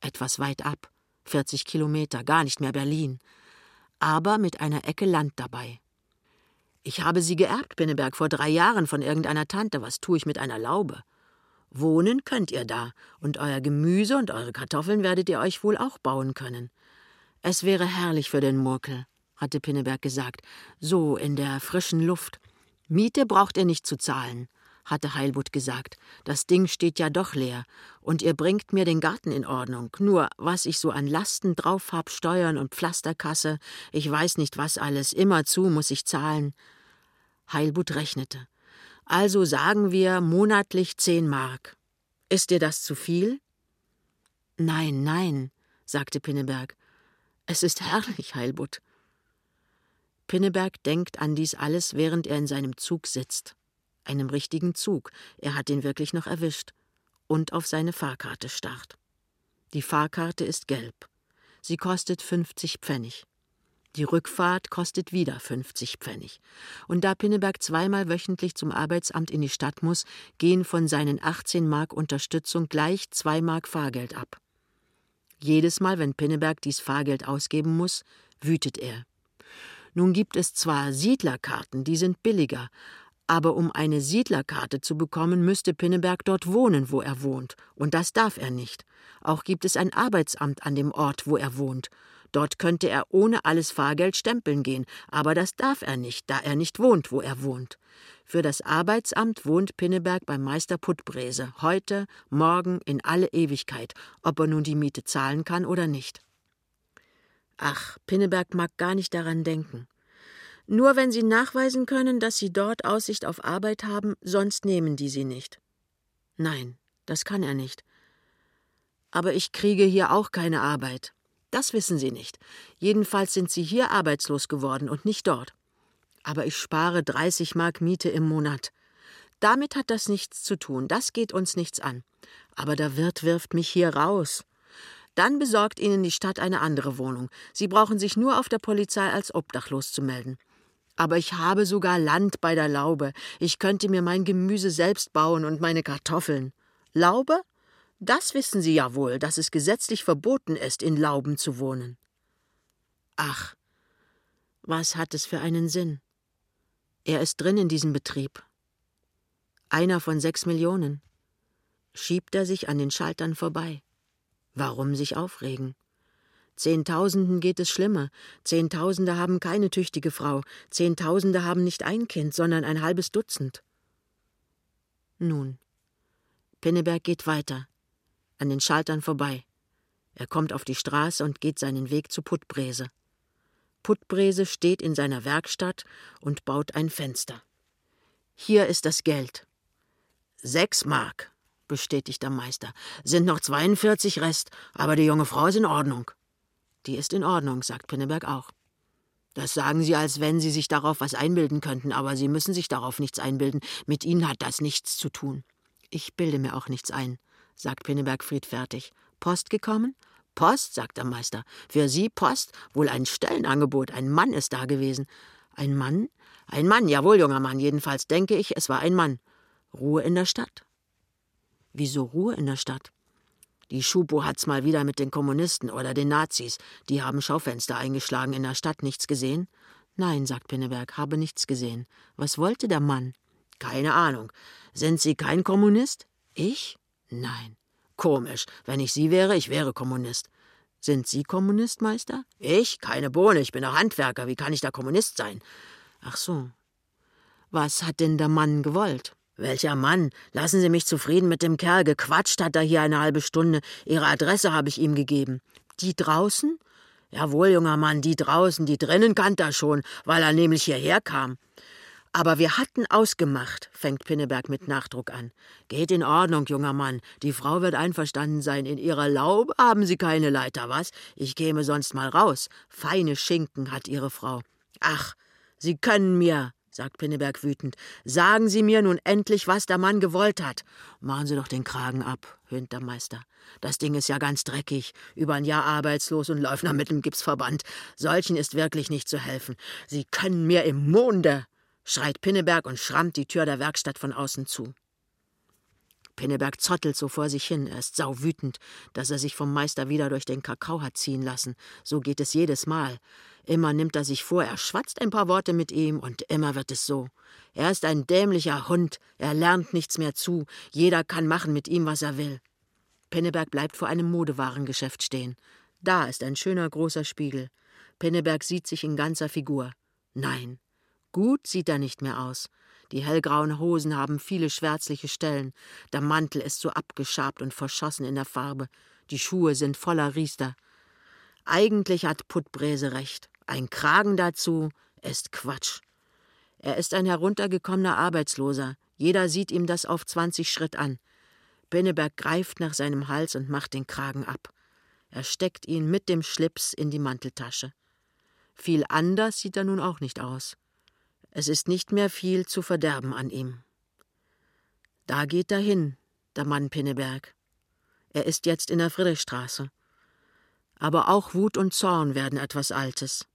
etwas weit ab, 40 Kilometer, gar nicht mehr Berlin, aber mit einer Ecke Land dabei. Ich habe sie geerbt, Pinneberg, vor drei Jahren von irgendeiner Tante. Was tue ich mit einer Laube? Wohnen könnt ihr da, und euer Gemüse und eure Kartoffeln werdet ihr euch wohl auch bauen können. Es wäre herrlich für den Murkel, hatte Pinneberg gesagt, so in der frischen Luft. Miete braucht ihr nicht zu zahlen, hatte Heilbutt gesagt. Das Ding steht ja doch leer, und ihr bringt mir den Garten in Ordnung. Nur, was ich so an Lasten drauf hab, Steuern und Pflasterkasse, ich weiß nicht was alles, immerzu muss ich zahlen. Heilbutt rechnete. Also sagen wir monatlich zehn Mark. Ist dir das zu viel? Nein, nein, sagte Pinneberg. Es ist herrlich, Heilbutt. Pinneberg denkt an dies alles, während er in seinem Zug sitzt. Einem richtigen Zug. Er hat ihn wirklich noch erwischt. und auf seine Fahrkarte starrt. Die Fahrkarte ist gelb. Sie kostet 50 Pfennig. Die Rückfahrt kostet wieder 50 Pfennig. Und da Pinneberg zweimal wöchentlich zum Arbeitsamt in die Stadt muss, gehen von seinen 18 Mark Unterstützung gleich 2 Mark Fahrgeld ab. Jedes Mal, wenn Pinneberg dies Fahrgeld ausgeben muss, wütet er. Nun gibt es zwar Siedlerkarten, die sind billiger, aber um eine Siedlerkarte zu bekommen, müsste Pinneberg dort wohnen, wo er wohnt, und das darf er nicht. Auch gibt es ein Arbeitsamt an dem Ort, wo er wohnt, Dort könnte er ohne alles Fahrgeld stempeln gehen, aber das darf er nicht, da er nicht wohnt, wo er wohnt. Für das Arbeitsamt wohnt Pinneberg beim Meister Puttbrese, heute, morgen, in alle Ewigkeit, ob er nun die Miete zahlen kann oder nicht. Ach, Pinneberg mag gar nicht daran denken. Nur wenn Sie nachweisen können, dass Sie dort Aussicht auf Arbeit haben, sonst nehmen die Sie nicht. Nein, das kann er nicht. Aber ich kriege hier auch keine Arbeit. Das wissen Sie nicht. Jedenfalls sind Sie hier arbeitslos geworden und nicht dort. Aber ich spare 30 Mark Miete im Monat. Damit hat das nichts zu tun, das geht uns nichts an. Aber der Wirt wirft mich hier raus. Dann besorgt Ihnen die Stadt eine andere Wohnung. Sie brauchen sich nur auf der Polizei als obdachlos zu melden. Aber ich habe sogar Land bei der Laube. Ich könnte mir mein Gemüse selbst bauen und meine Kartoffeln. Laube? Das wissen Sie ja wohl, dass es gesetzlich verboten ist, in Lauben zu wohnen. Ach, was hat es für einen Sinn? Er ist drin in diesem Betrieb. Einer von sechs Millionen. Schiebt er sich an den Schaltern vorbei. Warum sich aufregen? Zehntausenden geht es schlimmer. Zehntausende haben keine tüchtige Frau. Zehntausende haben nicht ein Kind, sondern ein halbes Dutzend. Nun, Pinneberg geht weiter an den Schaltern vorbei. Er kommt auf die Straße und geht seinen Weg zu Puttbrese. Puttbrese steht in seiner Werkstatt und baut ein Fenster. Hier ist das Geld. Sechs Mark, bestätigt der Meister. Sind noch 42 Rest, aber die junge Frau ist in Ordnung. Die ist in Ordnung, sagt Pinneberg auch. Das sagen Sie, als wenn Sie sich darauf was einbilden könnten, aber Sie müssen sich darauf nichts einbilden. Mit Ihnen hat das nichts zu tun. Ich bilde mir auch nichts ein sagt Pinneberg friedfertig. Post gekommen? Post, sagt der Meister. Für Sie Post? Wohl ein Stellenangebot. Ein Mann ist da gewesen. Ein Mann? Ein Mann, jawohl, junger Mann. Jedenfalls denke ich, es war ein Mann. Ruhe in der Stadt. Wieso Ruhe in der Stadt? Die Schupo hat's mal wieder mit den Kommunisten oder den Nazis. Die haben Schaufenster eingeschlagen in der Stadt. Nichts gesehen? Nein, sagt Pinneberg, habe nichts gesehen. Was wollte der Mann? Keine Ahnung. Sind Sie kein Kommunist? Ich? Nein. Komisch. Wenn ich Sie wäre, ich wäre Kommunist. Sind Sie Kommunist, Meister? Ich? Keine Bohne. Ich bin doch Handwerker. Wie kann ich da Kommunist sein? Ach so. Was hat denn der Mann gewollt? Welcher Mann? Lassen Sie mich zufrieden mit dem Kerl. Gequatscht hat er hier eine halbe Stunde. Ihre Adresse habe ich ihm gegeben. Die draußen? Jawohl, junger Mann, die draußen. Die drinnen kannte er schon, weil er nämlich hierher kam. Aber wir hatten ausgemacht, fängt Pinneberg mit Nachdruck an. Geht in Ordnung, junger Mann. Die Frau wird einverstanden sein. In ihrer Laube haben Sie keine Leiter, was? Ich käme sonst mal raus. Feine Schinken hat Ihre Frau. Ach, Sie können mir, sagt Pinneberg wütend. Sagen Sie mir nun endlich, was der Mann gewollt hat. Machen Sie doch den Kragen ab, höhnt der Meister. Das Ding ist ja ganz dreckig, über ein Jahr arbeitslos und läuft mit dem Gipsverband. Solchen ist wirklich nicht zu helfen. Sie können mir im Monde schreit Pinneberg und schrammt die Tür der Werkstatt von außen zu. Pinneberg zottelt so vor sich hin, er ist sauwütend, dass er sich vom Meister wieder durch den Kakao hat ziehen lassen. So geht es jedes Mal. Immer nimmt er sich vor, er schwatzt ein paar Worte mit ihm, und immer wird es so. Er ist ein dämlicher Hund, er lernt nichts mehr zu, jeder kann machen mit ihm, was er will. Pinneberg bleibt vor einem Modewarengeschäft stehen. Da ist ein schöner großer Spiegel. Pinneberg sieht sich in ganzer Figur. Nein, Gut sieht er nicht mehr aus. Die hellgrauen Hosen haben viele schwärzliche Stellen, der Mantel ist so abgeschabt und verschossen in der Farbe, die Schuhe sind voller Riester. Eigentlich hat Puttbrese recht. Ein Kragen dazu ist Quatsch. Er ist ein heruntergekommener Arbeitsloser. Jeder sieht ihm das auf zwanzig Schritt an. Pinneberg greift nach seinem Hals und macht den Kragen ab. Er steckt ihn mit dem Schlips in die Manteltasche. Viel anders sieht er nun auch nicht aus. Es ist nicht mehr viel zu verderben an ihm. Da geht er hin, der Mann Pinneberg. Er ist jetzt in der Friedrichstraße. Aber auch Wut und Zorn werden etwas Altes.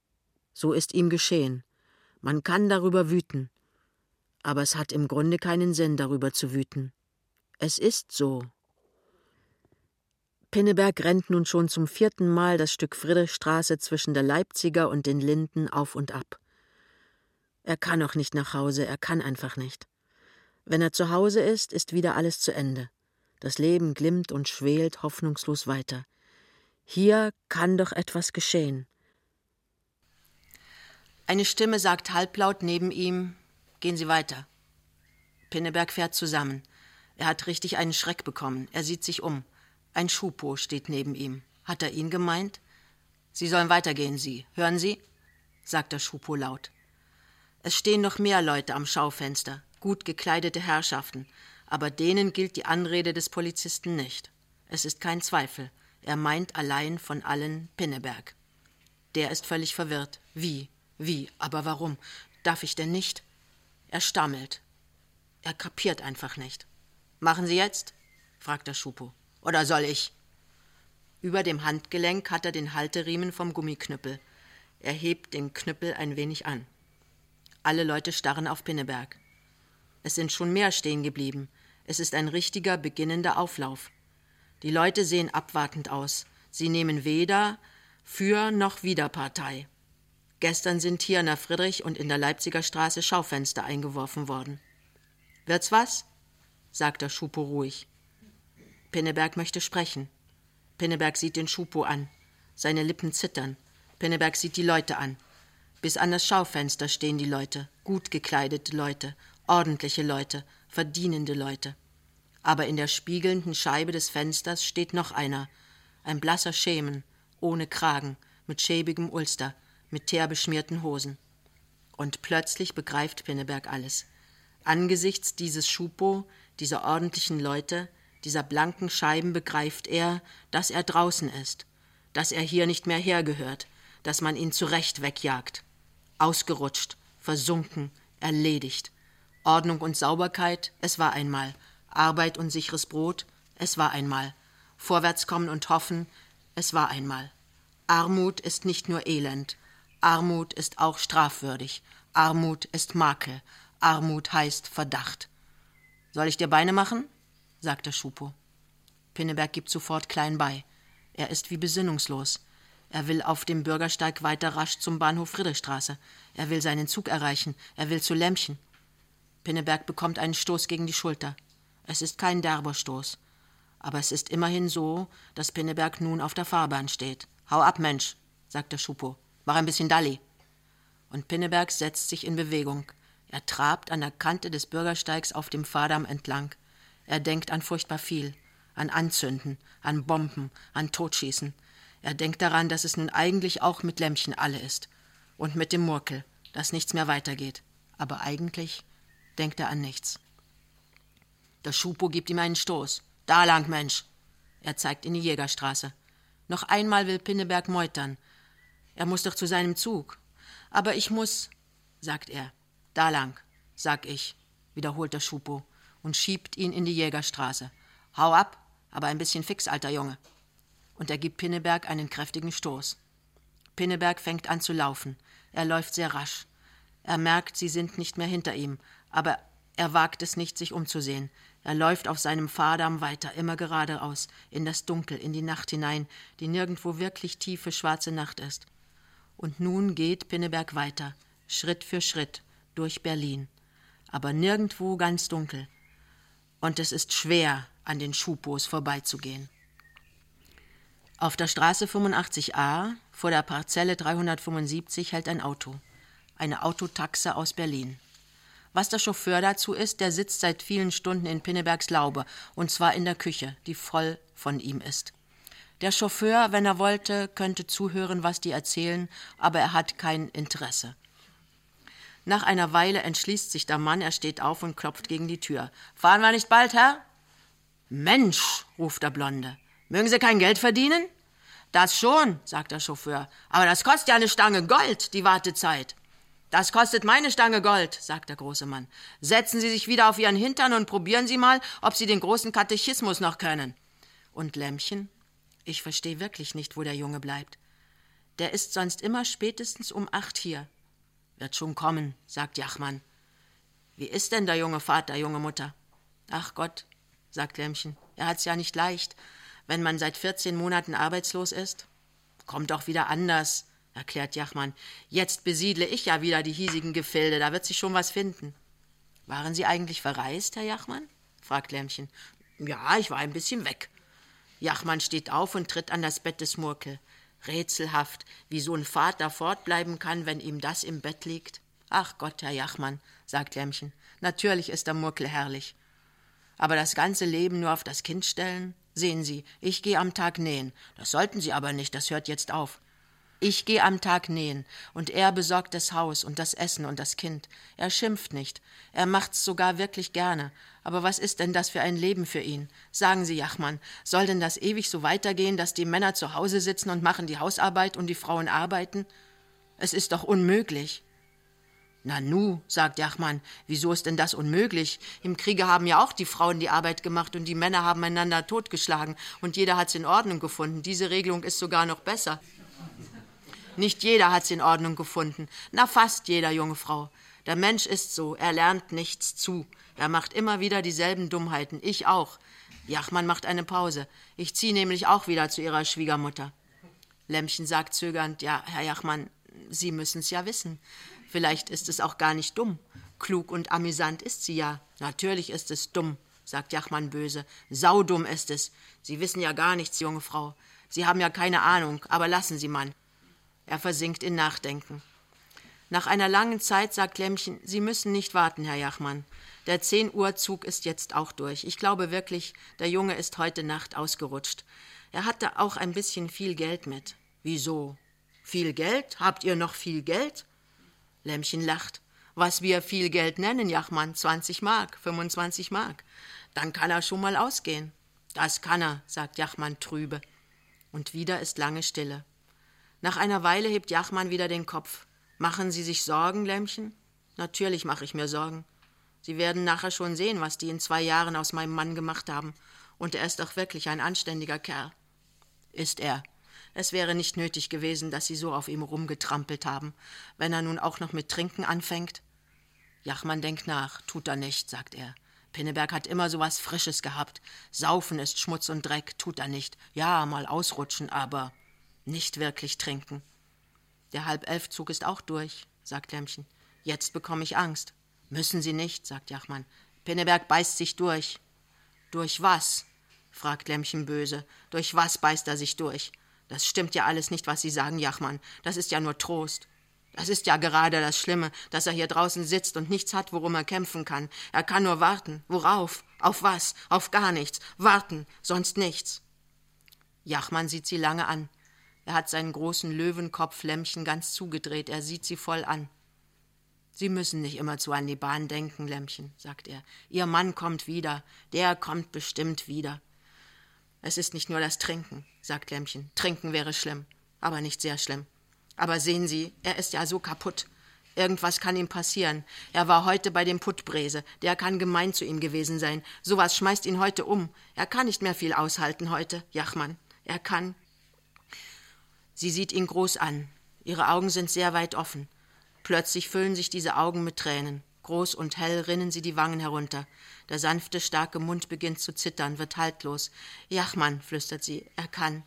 So ist ihm geschehen. Man kann darüber wüten. Aber es hat im Grunde keinen Sinn, darüber zu wüten. Es ist so. Pinneberg rennt nun schon zum vierten Mal das Stück Friedrichstraße zwischen der Leipziger und den Linden auf und ab. Er kann auch nicht nach Hause, er kann einfach nicht. Wenn er zu Hause ist, ist wieder alles zu Ende. Das Leben glimmt und schwelt hoffnungslos weiter. Hier kann doch etwas geschehen. Eine Stimme sagt halblaut neben ihm: Gehen Sie weiter. Pinneberg fährt zusammen. Er hat richtig einen Schreck bekommen. Er sieht sich um. Ein Schupo steht neben ihm. Hat er ihn gemeint? Sie sollen weitergehen, Sie. Hören Sie? sagt der Schupo laut. Es stehen noch mehr Leute am Schaufenster, gut gekleidete Herrschaften, aber denen gilt die Anrede des Polizisten nicht. Es ist kein Zweifel. Er meint allein von allen Pinneberg. Der ist völlig verwirrt. Wie? Wie? Aber warum? Darf ich denn nicht? Er stammelt. Er kapiert einfach nicht. Machen Sie jetzt? fragt der Schupo. Oder soll ich? Über dem Handgelenk hat er den Halteriemen vom Gummiknüppel. Er hebt den Knüppel ein wenig an. Alle Leute starren auf Pinneberg. Es sind schon mehr stehen geblieben. Es ist ein richtiger, beginnender Auflauf. Die Leute sehen abwartend aus. Sie nehmen weder für noch wider Partei. Gestern sind hier in der Friedrich und in der Leipziger Straße Schaufenster eingeworfen worden. Wird's was? sagt der Schupo ruhig. Pinneberg möchte sprechen. Pinneberg sieht den Schupo an. Seine Lippen zittern. Pinneberg sieht die Leute an. Bis an das Schaufenster stehen die Leute, gut gekleidete Leute, ordentliche Leute, verdienende Leute. Aber in der spiegelnden Scheibe des Fensters steht noch einer, ein blasser Schemen, ohne Kragen, mit schäbigem Ulster, mit teerbeschmierten Hosen. Und plötzlich begreift Pinneberg alles. Angesichts dieses Schupo, dieser ordentlichen Leute, dieser blanken Scheiben begreift er, dass er draußen ist, dass er hier nicht mehr hergehört, dass man ihn zurecht wegjagt. Ausgerutscht, versunken, erledigt. Ordnung und Sauberkeit, es war einmal. Arbeit und sicheres Brot, es war einmal. Vorwärtskommen und hoffen, es war einmal. Armut ist nicht nur Elend. Armut ist auch strafwürdig. Armut ist Makel. Armut heißt Verdacht. Soll ich dir Beine machen? sagt der Schupo. Pinneberg gibt sofort klein bei. Er ist wie besinnungslos. Er will auf dem Bürgersteig weiter rasch zum Bahnhof Friedrichstraße. Er will seinen Zug erreichen. Er will zu Lämmchen. Pinneberg bekommt einen Stoß gegen die Schulter. Es ist kein derber Stoß. Aber es ist immerhin so, dass Pinneberg nun auf der Fahrbahn steht. Hau ab, Mensch, sagt der Schupo. Mach ein bisschen Dalli. Und Pinneberg setzt sich in Bewegung. Er trabt an der Kante des Bürgersteigs auf dem Fahrdamm entlang. Er denkt an furchtbar viel, an Anzünden, an Bomben, an Totschießen. Er denkt daran, dass es nun eigentlich auch mit Lämmchen alle ist. Und mit dem Murkel, dass nichts mehr weitergeht. Aber eigentlich denkt er an nichts. Der Schupo gibt ihm einen Stoß. Da lang, Mensch! Er zeigt in die Jägerstraße. Noch einmal will Pinneberg meutern. Er muss doch zu seinem Zug. Aber ich muss, sagt er. Da lang, sag ich, wiederholt der Schupo und schiebt ihn in die Jägerstraße. Hau ab, aber ein bisschen fix, alter Junge. Und er gibt Pinneberg einen kräftigen Stoß. Pinneberg fängt an zu laufen. Er läuft sehr rasch. Er merkt, sie sind nicht mehr hinter ihm, aber er wagt es nicht, sich umzusehen. Er läuft auf seinem Fahrdamm weiter, immer geradeaus, in das Dunkel, in die Nacht hinein, die nirgendwo wirklich tiefe, schwarze Nacht ist. Und nun geht Pinneberg weiter, Schritt für Schritt, durch Berlin. Aber nirgendwo ganz dunkel und es ist schwer, an den Schupos vorbeizugehen. Auf der Straße 85a vor der Parzelle 375 hält ein Auto. Eine Autotaxe aus Berlin. Was der Chauffeur dazu ist, der sitzt seit vielen Stunden in Pinnebergs Laube, und zwar in der Küche, die voll von ihm ist. Der Chauffeur, wenn er wollte, könnte zuhören, was die erzählen, aber er hat kein Interesse. Nach einer Weile entschließt sich der Mann, er steht auf und klopft gegen die Tür. Fahren wir nicht bald, Herr? Mensch, ruft der Blonde. Mögen Sie kein Geld verdienen? Das schon, sagt der Chauffeur. Aber das kostet ja eine Stange Gold, die Wartezeit. Das kostet meine Stange Gold, sagt der große Mann. Setzen Sie sich wieder auf Ihren Hintern und probieren Sie mal, ob Sie den großen Katechismus noch können. Und Lämmchen? Ich verstehe wirklich nicht, wo der Junge bleibt. Der ist sonst immer spätestens um acht hier. Wird schon kommen, sagt Jachmann. Wie ist denn der junge Vater, junge Mutter? Ach Gott, sagt Lämmchen, er hat's ja nicht leicht, wenn man seit 14 Monaten arbeitslos ist. Kommt doch wieder anders, erklärt Jachmann. Jetzt besiedle ich ja wieder die hiesigen Gefilde, da wird sich schon was finden. Waren Sie eigentlich verreist, Herr Jachmann? fragt Lämmchen. Ja, ich war ein bisschen weg. Jachmann steht auf und tritt an das Bett des Murkel. Rätselhaft, wie so ein Vater fortbleiben kann, wenn ihm das im Bett liegt. Ach Gott, Herr Jachmann, sagt Lämmchen, natürlich ist der Murkel herrlich. Aber das ganze Leben nur auf das Kind stellen? Sehen Sie, ich gehe am Tag nähen. Das sollten Sie aber nicht, das hört jetzt auf. Ich gehe am Tag nähen, und er besorgt das Haus und das Essen und das Kind. Er schimpft nicht, er macht's sogar wirklich gerne. Aber was ist denn das für ein Leben für ihn? Sagen Sie, Jachmann, soll denn das ewig so weitergehen, dass die Männer zu Hause sitzen und machen die Hausarbeit und die Frauen arbeiten? Es ist doch unmöglich. Na nu, sagt Jachmann, wieso ist denn das unmöglich? Im Kriege haben ja auch die Frauen die Arbeit gemacht und die Männer haben einander totgeschlagen und jeder hat's in Ordnung gefunden. Diese Regelung ist sogar noch besser. Nicht jeder hat's in Ordnung gefunden. Na, fast jeder, junge Frau. Der Mensch ist so, er lernt nichts zu. Er macht immer wieder dieselben Dummheiten. Ich auch. Jachmann macht eine Pause. Ich ziehe nämlich auch wieder zu ihrer Schwiegermutter. Lämmchen sagt zögernd, ja, Herr Jachmann, Sie müssen's ja wissen. Vielleicht ist es auch gar nicht dumm. Klug und amüsant ist sie ja. Natürlich ist es dumm, sagt Jachmann böse. Saudumm ist es. Sie wissen ja gar nichts, junge Frau. Sie haben ja keine Ahnung, aber lassen Sie, Mann. Er versinkt in Nachdenken. Nach einer langen Zeit sagt Lämmchen, Sie müssen nicht warten, Herr Jachmann. Der zehn Uhr Zug ist jetzt auch durch. Ich glaube wirklich, der Junge ist heute Nacht ausgerutscht. Er hatte auch ein bisschen viel Geld mit. Wieso? Viel Geld? Habt ihr noch viel Geld? Lämmchen lacht. Was wir viel Geld nennen, Jachmann, 20 Mark, 25 Mark. Dann kann er schon mal ausgehen. Das kann er, sagt Jachmann trübe. Und wieder ist lange Stille. Nach einer Weile hebt Jachmann wieder den Kopf. Machen Sie sich Sorgen, Lämmchen? Natürlich mache ich mir Sorgen. Sie werden nachher schon sehen, was die in zwei Jahren aus meinem Mann gemacht haben. Und er ist doch wirklich ein anständiger Kerl. Ist er. Es wäre nicht nötig gewesen, dass Sie so auf ihm rumgetrampelt haben, wenn er nun auch noch mit Trinken anfängt. Jachmann denkt nach, tut er nicht, sagt er. Pinneberg hat immer so was Frisches gehabt. Saufen ist Schmutz und Dreck, tut er nicht. Ja, mal ausrutschen, aber nicht wirklich trinken. Der Halbelfzug ist auch durch, sagt Lämmchen. Jetzt bekomme ich Angst. Müssen Sie nicht, sagt Jachmann. Pinneberg beißt sich durch. Durch was? fragt Lämmchen böse. Durch was beißt er sich durch? Das stimmt ja alles nicht, was Sie sagen, Jachmann. Das ist ja nur Trost. Das ist ja gerade das Schlimme, dass er hier draußen sitzt und nichts hat, worum er kämpfen kann. Er kann nur warten. Worauf? Auf was? Auf gar nichts. Warten, sonst nichts. Jachmann sieht sie lange an. Er hat seinen großen Löwenkopf-Lämmchen ganz zugedreht. Er sieht sie voll an. Sie müssen nicht immerzu an die Bahn denken, Lämmchen, sagt er. Ihr Mann kommt wieder. Der kommt bestimmt wieder. Es ist nicht nur das Trinken, sagt Lämmchen. Trinken wäre schlimm, aber nicht sehr schlimm. Aber sehen Sie, er ist ja so kaputt. Irgendwas kann ihm passieren. Er war heute bei dem Puttbrese. Der kann gemein zu ihm gewesen sein. Sowas schmeißt ihn heute um. Er kann nicht mehr viel aushalten heute, Jachmann. Er kann. Sie sieht ihn groß an. Ihre Augen sind sehr weit offen. Plötzlich füllen sich diese Augen mit Tränen. Groß und hell rinnen sie die Wangen herunter. Der sanfte, starke Mund beginnt zu zittern, wird haltlos. Jachmann, flüstert sie, er kann.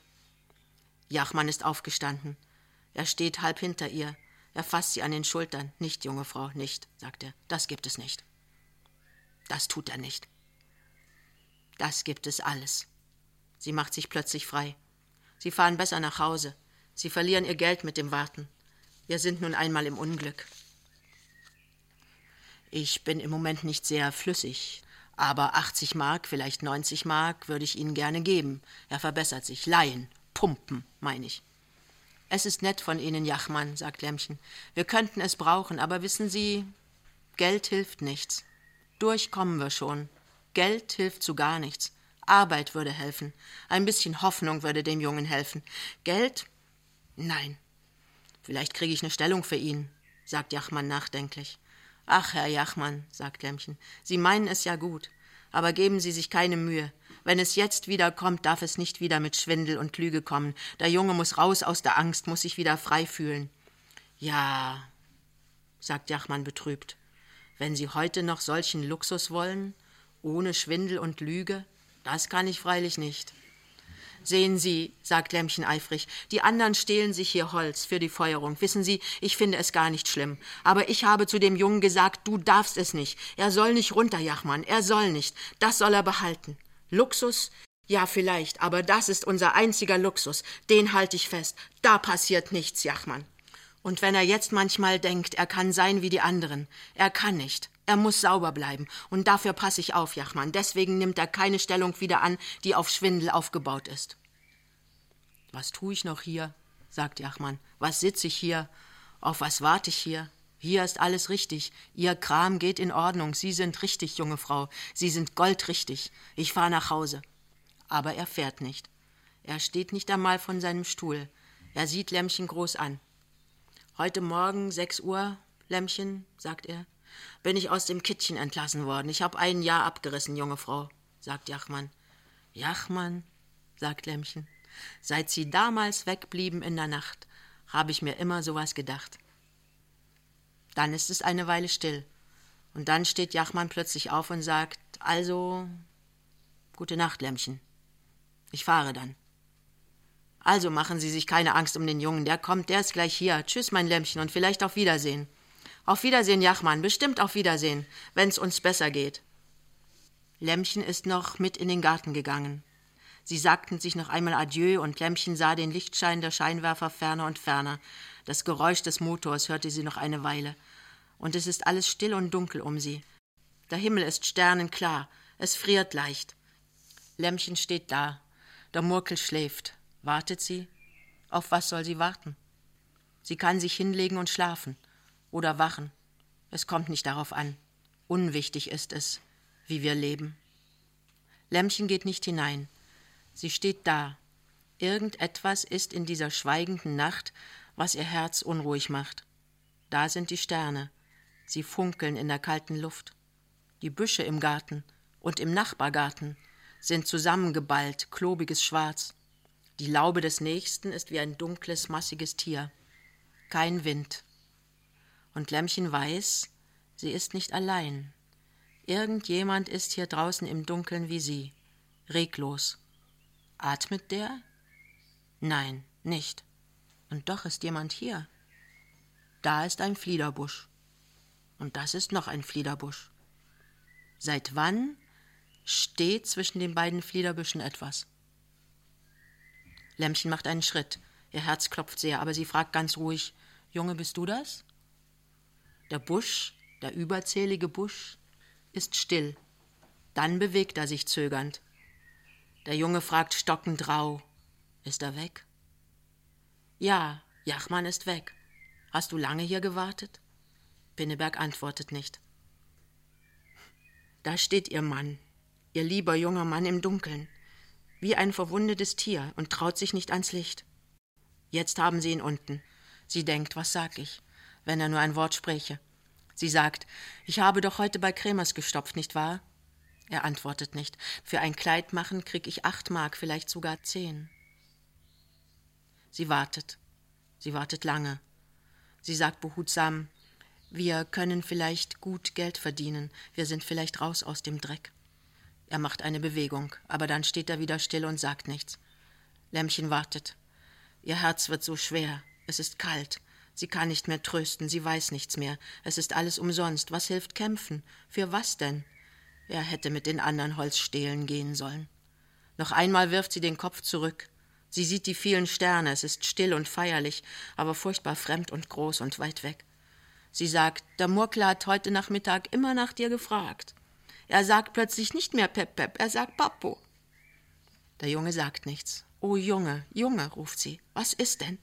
Jachmann ist aufgestanden. Er steht halb hinter ihr. Er fasst sie an den Schultern. Nicht, junge Frau, nicht, sagt er. Das gibt es nicht. Das tut er nicht. Das gibt es alles. Sie macht sich plötzlich frei. Sie fahren besser nach Hause. Sie verlieren ihr Geld mit dem Warten. Wir sind nun einmal im Unglück. Ich bin im Moment nicht sehr flüssig, aber 80 Mark, vielleicht 90 Mark würde ich Ihnen gerne geben. Er verbessert sich. Leihen, pumpen, meine ich. Es ist nett von Ihnen, Jachmann, sagt Lämmchen. Wir könnten es brauchen, aber wissen Sie, Geld hilft nichts. Durchkommen wir schon. Geld hilft zu gar nichts. Arbeit würde helfen. Ein bisschen Hoffnung würde dem Jungen helfen. Geld Nein. Vielleicht kriege ich eine Stellung für ihn. sagt Jachmann nachdenklich. Ach, Herr Jachmann, sagt Lämmchen, Sie meinen es ja gut, aber geben Sie sich keine Mühe. Wenn es jetzt wieder kommt, darf es nicht wieder mit Schwindel und Lüge kommen. Der Junge muss raus aus der Angst, muss sich wieder frei fühlen. Ja, sagt Jachmann betrübt, wenn Sie heute noch solchen Luxus wollen, ohne Schwindel und Lüge, das kann ich freilich nicht. Sehen Sie, sagt Lämmchen eifrig, die anderen stehlen sich hier Holz für die Feuerung. Wissen Sie, ich finde es gar nicht schlimm. Aber ich habe zu dem Jungen gesagt, du darfst es nicht. Er soll nicht runter, Jachmann, er soll nicht. Das soll er behalten. Luxus? Ja, vielleicht, aber das ist unser einziger Luxus. Den halte ich fest. Da passiert nichts, Jachmann. Und wenn er jetzt manchmal denkt, er kann sein wie die anderen, er kann nicht. Er muss sauber bleiben. Und dafür passe ich auf, Jachmann. Deswegen nimmt er keine Stellung wieder an, die auf Schwindel aufgebaut ist. Was tue ich noch hier? sagt Jachmann. Was sitze ich hier? Auf was warte ich hier? Hier ist alles richtig. Ihr Kram geht in Ordnung. Sie sind richtig, junge Frau. Sie sind goldrichtig. Ich fahre nach Hause. Aber er fährt nicht. Er steht nicht einmal von seinem Stuhl. Er sieht Lämmchen groß an. Heute Morgen, sechs Uhr, Lämmchen, sagt er, bin ich aus dem Kittchen entlassen worden. Ich habe ein Jahr abgerissen, junge Frau, sagt Jachmann. Jachmann, sagt Lämmchen, seit Sie damals wegblieben in der Nacht, habe ich mir immer sowas gedacht. Dann ist es eine Weile still. Und dann steht Jachmann plötzlich auf und sagt: Also, gute Nacht, Lämmchen. Ich fahre dann. Also machen Sie sich keine Angst um den Jungen, der kommt, der ist gleich hier. Tschüss, mein Lämmchen, und vielleicht auf Wiedersehen. Auf Wiedersehen, Jachmann, bestimmt auf Wiedersehen, wenn's uns besser geht. Lämmchen ist noch mit in den Garten gegangen. Sie sagten sich noch einmal Adieu, und Lämmchen sah den Lichtschein der Scheinwerfer ferner und ferner. Das Geräusch des Motors hörte sie noch eine Weile. Und es ist alles still und dunkel um sie. Der Himmel ist sternenklar, es friert leicht. Lämmchen steht da, der Murkel schläft. Wartet sie? Auf was soll sie warten? Sie kann sich hinlegen und schlafen oder wachen. Es kommt nicht darauf an. Unwichtig ist es, wie wir leben. Lämmchen geht nicht hinein. Sie steht da. Irgendetwas ist in dieser schweigenden Nacht, was ihr Herz unruhig macht. Da sind die Sterne. Sie funkeln in der kalten Luft. Die Büsche im Garten und im Nachbargarten sind zusammengeballt, klobiges Schwarz. Die Laube des Nächsten ist wie ein dunkles, massiges Tier. Kein Wind. Und Lämmchen weiß, sie ist nicht allein. Irgendjemand ist hier draußen im Dunkeln wie sie, reglos. Atmet der? Nein, nicht. Und doch ist jemand hier. Da ist ein Fliederbusch. Und das ist noch ein Fliederbusch. Seit wann steht zwischen den beiden Fliederbüschen etwas? Lämmchen macht einen Schritt. Ihr Herz klopft sehr, aber sie fragt ganz ruhig: Junge, bist du das? Der Busch, der überzählige Busch, ist still. Dann bewegt er sich zögernd. Der Junge fragt stockend rau: Ist er weg? Ja, Jachmann ist weg. Hast du lange hier gewartet? Pinneberg antwortet nicht. Da steht ihr Mann, ihr lieber junger Mann im Dunkeln, wie ein verwundetes Tier und traut sich nicht ans Licht. Jetzt haben sie ihn unten. Sie denkt, was sag ich, wenn er nur ein Wort spräche. Sie sagt, ich habe doch heute bei Kremers gestopft, nicht wahr? Er antwortet nicht. Für ein Kleid machen krieg ich acht Mark, vielleicht sogar zehn. Sie wartet. Sie wartet lange. Sie sagt behutsam, wir können vielleicht gut Geld verdienen, wir sind vielleicht raus aus dem Dreck. Er macht eine Bewegung, aber dann steht er wieder still und sagt nichts. Lämmchen wartet. Ihr Herz wird so schwer, es ist kalt. Sie kann nicht mehr trösten, sie weiß nichts mehr. Es ist alles umsonst. Was hilft kämpfen? Für was denn? Er hätte mit den anderen Holzstehlen gehen sollen. Noch einmal wirft sie den Kopf zurück. Sie sieht die vielen Sterne, es ist still und feierlich, aber furchtbar fremd und groß und weit weg. Sie sagt, der Murkler hat heute Nachmittag immer nach dir gefragt. Er sagt plötzlich nicht mehr Pep Pep, er sagt Papo. Der Junge sagt nichts. Oh Junge, Junge, ruft sie, was ist denn?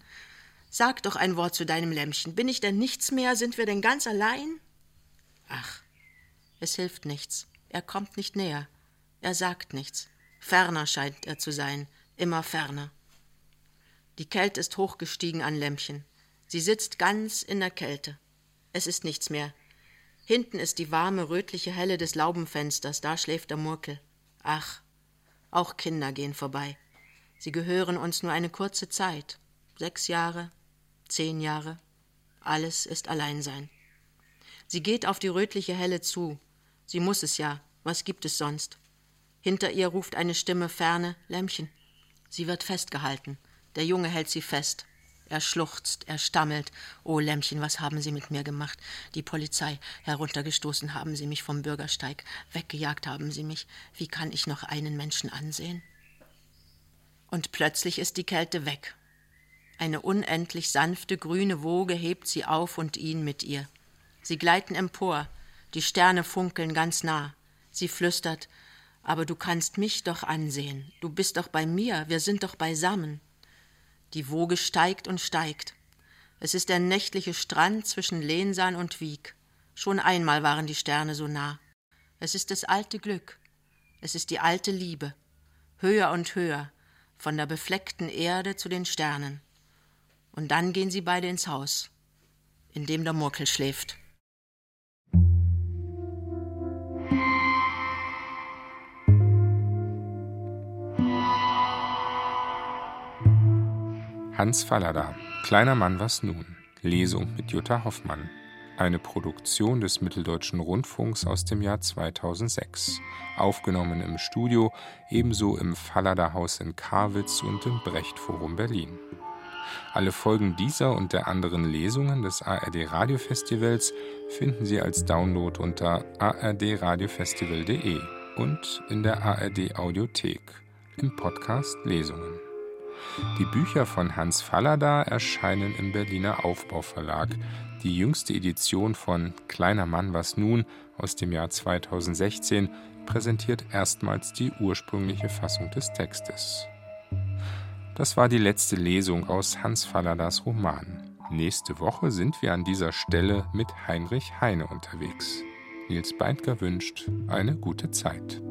Sag doch ein Wort zu deinem Lämmchen. Bin ich denn nichts mehr? Sind wir denn ganz allein? Ach, es hilft nichts. Er kommt nicht näher. Er sagt nichts. Ferner scheint er zu sein, immer ferner. Die Kälte ist hochgestiegen an Lämpchen. Sie sitzt ganz in der Kälte. Es ist nichts mehr. Hinten ist die warme, rötliche Helle des Laubenfensters, da schläft der Murkel. Ach, auch Kinder gehen vorbei. Sie gehören uns nur eine kurze Zeit. Sechs Jahre, zehn Jahre. Alles ist Alleinsein. Sie geht auf die rötliche Helle zu. Sie muss es ja. Was gibt es sonst? Hinter ihr ruft eine Stimme ferne Lämmchen. Sie wird festgehalten. Der Junge hält sie fest. Er schluchzt, er stammelt. Oh Lämmchen, was haben Sie mit mir gemacht? Die Polizei. Heruntergestoßen haben Sie mich vom Bürgersteig. Weggejagt haben Sie mich. Wie kann ich noch einen Menschen ansehen? Und plötzlich ist die Kälte weg. Eine unendlich sanfte grüne Woge hebt sie auf und ihn mit ihr. Sie gleiten empor. Die Sterne funkeln ganz nah. Sie flüstert, aber du kannst mich doch ansehen. Du bist doch bei mir. Wir sind doch beisammen. Die Woge steigt und steigt. Es ist der nächtliche Strand zwischen Lehnsaan und Wieg. Schon einmal waren die Sterne so nah. Es ist das alte Glück. Es ist die alte Liebe. Höher und höher, von der befleckten Erde zu den Sternen. Und dann gehen sie beide ins Haus, in dem der Murkel schläft. Hans Fallada, Kleiner Mann was nun? Lesung mit Jutta Hoffmann. Eine Produktion des Mitteldeutschen Rundfunks aus dem Jahr 2006. Aufgenommen im Studio, ebenso im Fallada Haus in Karwitz und im Brecht Forum Berlin. Alle Folgen dieser und der anderen Lesungen des ARD Radiofestivals finden Sie als Download unter ardradiofestival.de und in der ARD Audiothek im Podcast Lesungen. Die Bücher von Hans Fallada erscheinen im Berliner Aufbauverlag. Die jüngste Edition von Kleiner Mann was nun aus dem Jahr 2016 präsentiert erstmals die ursprüngliche Fassung des Textes. Das war die letzte Lesung aus Hans Falladas Roman. Nächste Woche sind wir an dieser Stelle mit Heinrich Heine unterwegs. Nils Beindker wünscht eine gute Zeit.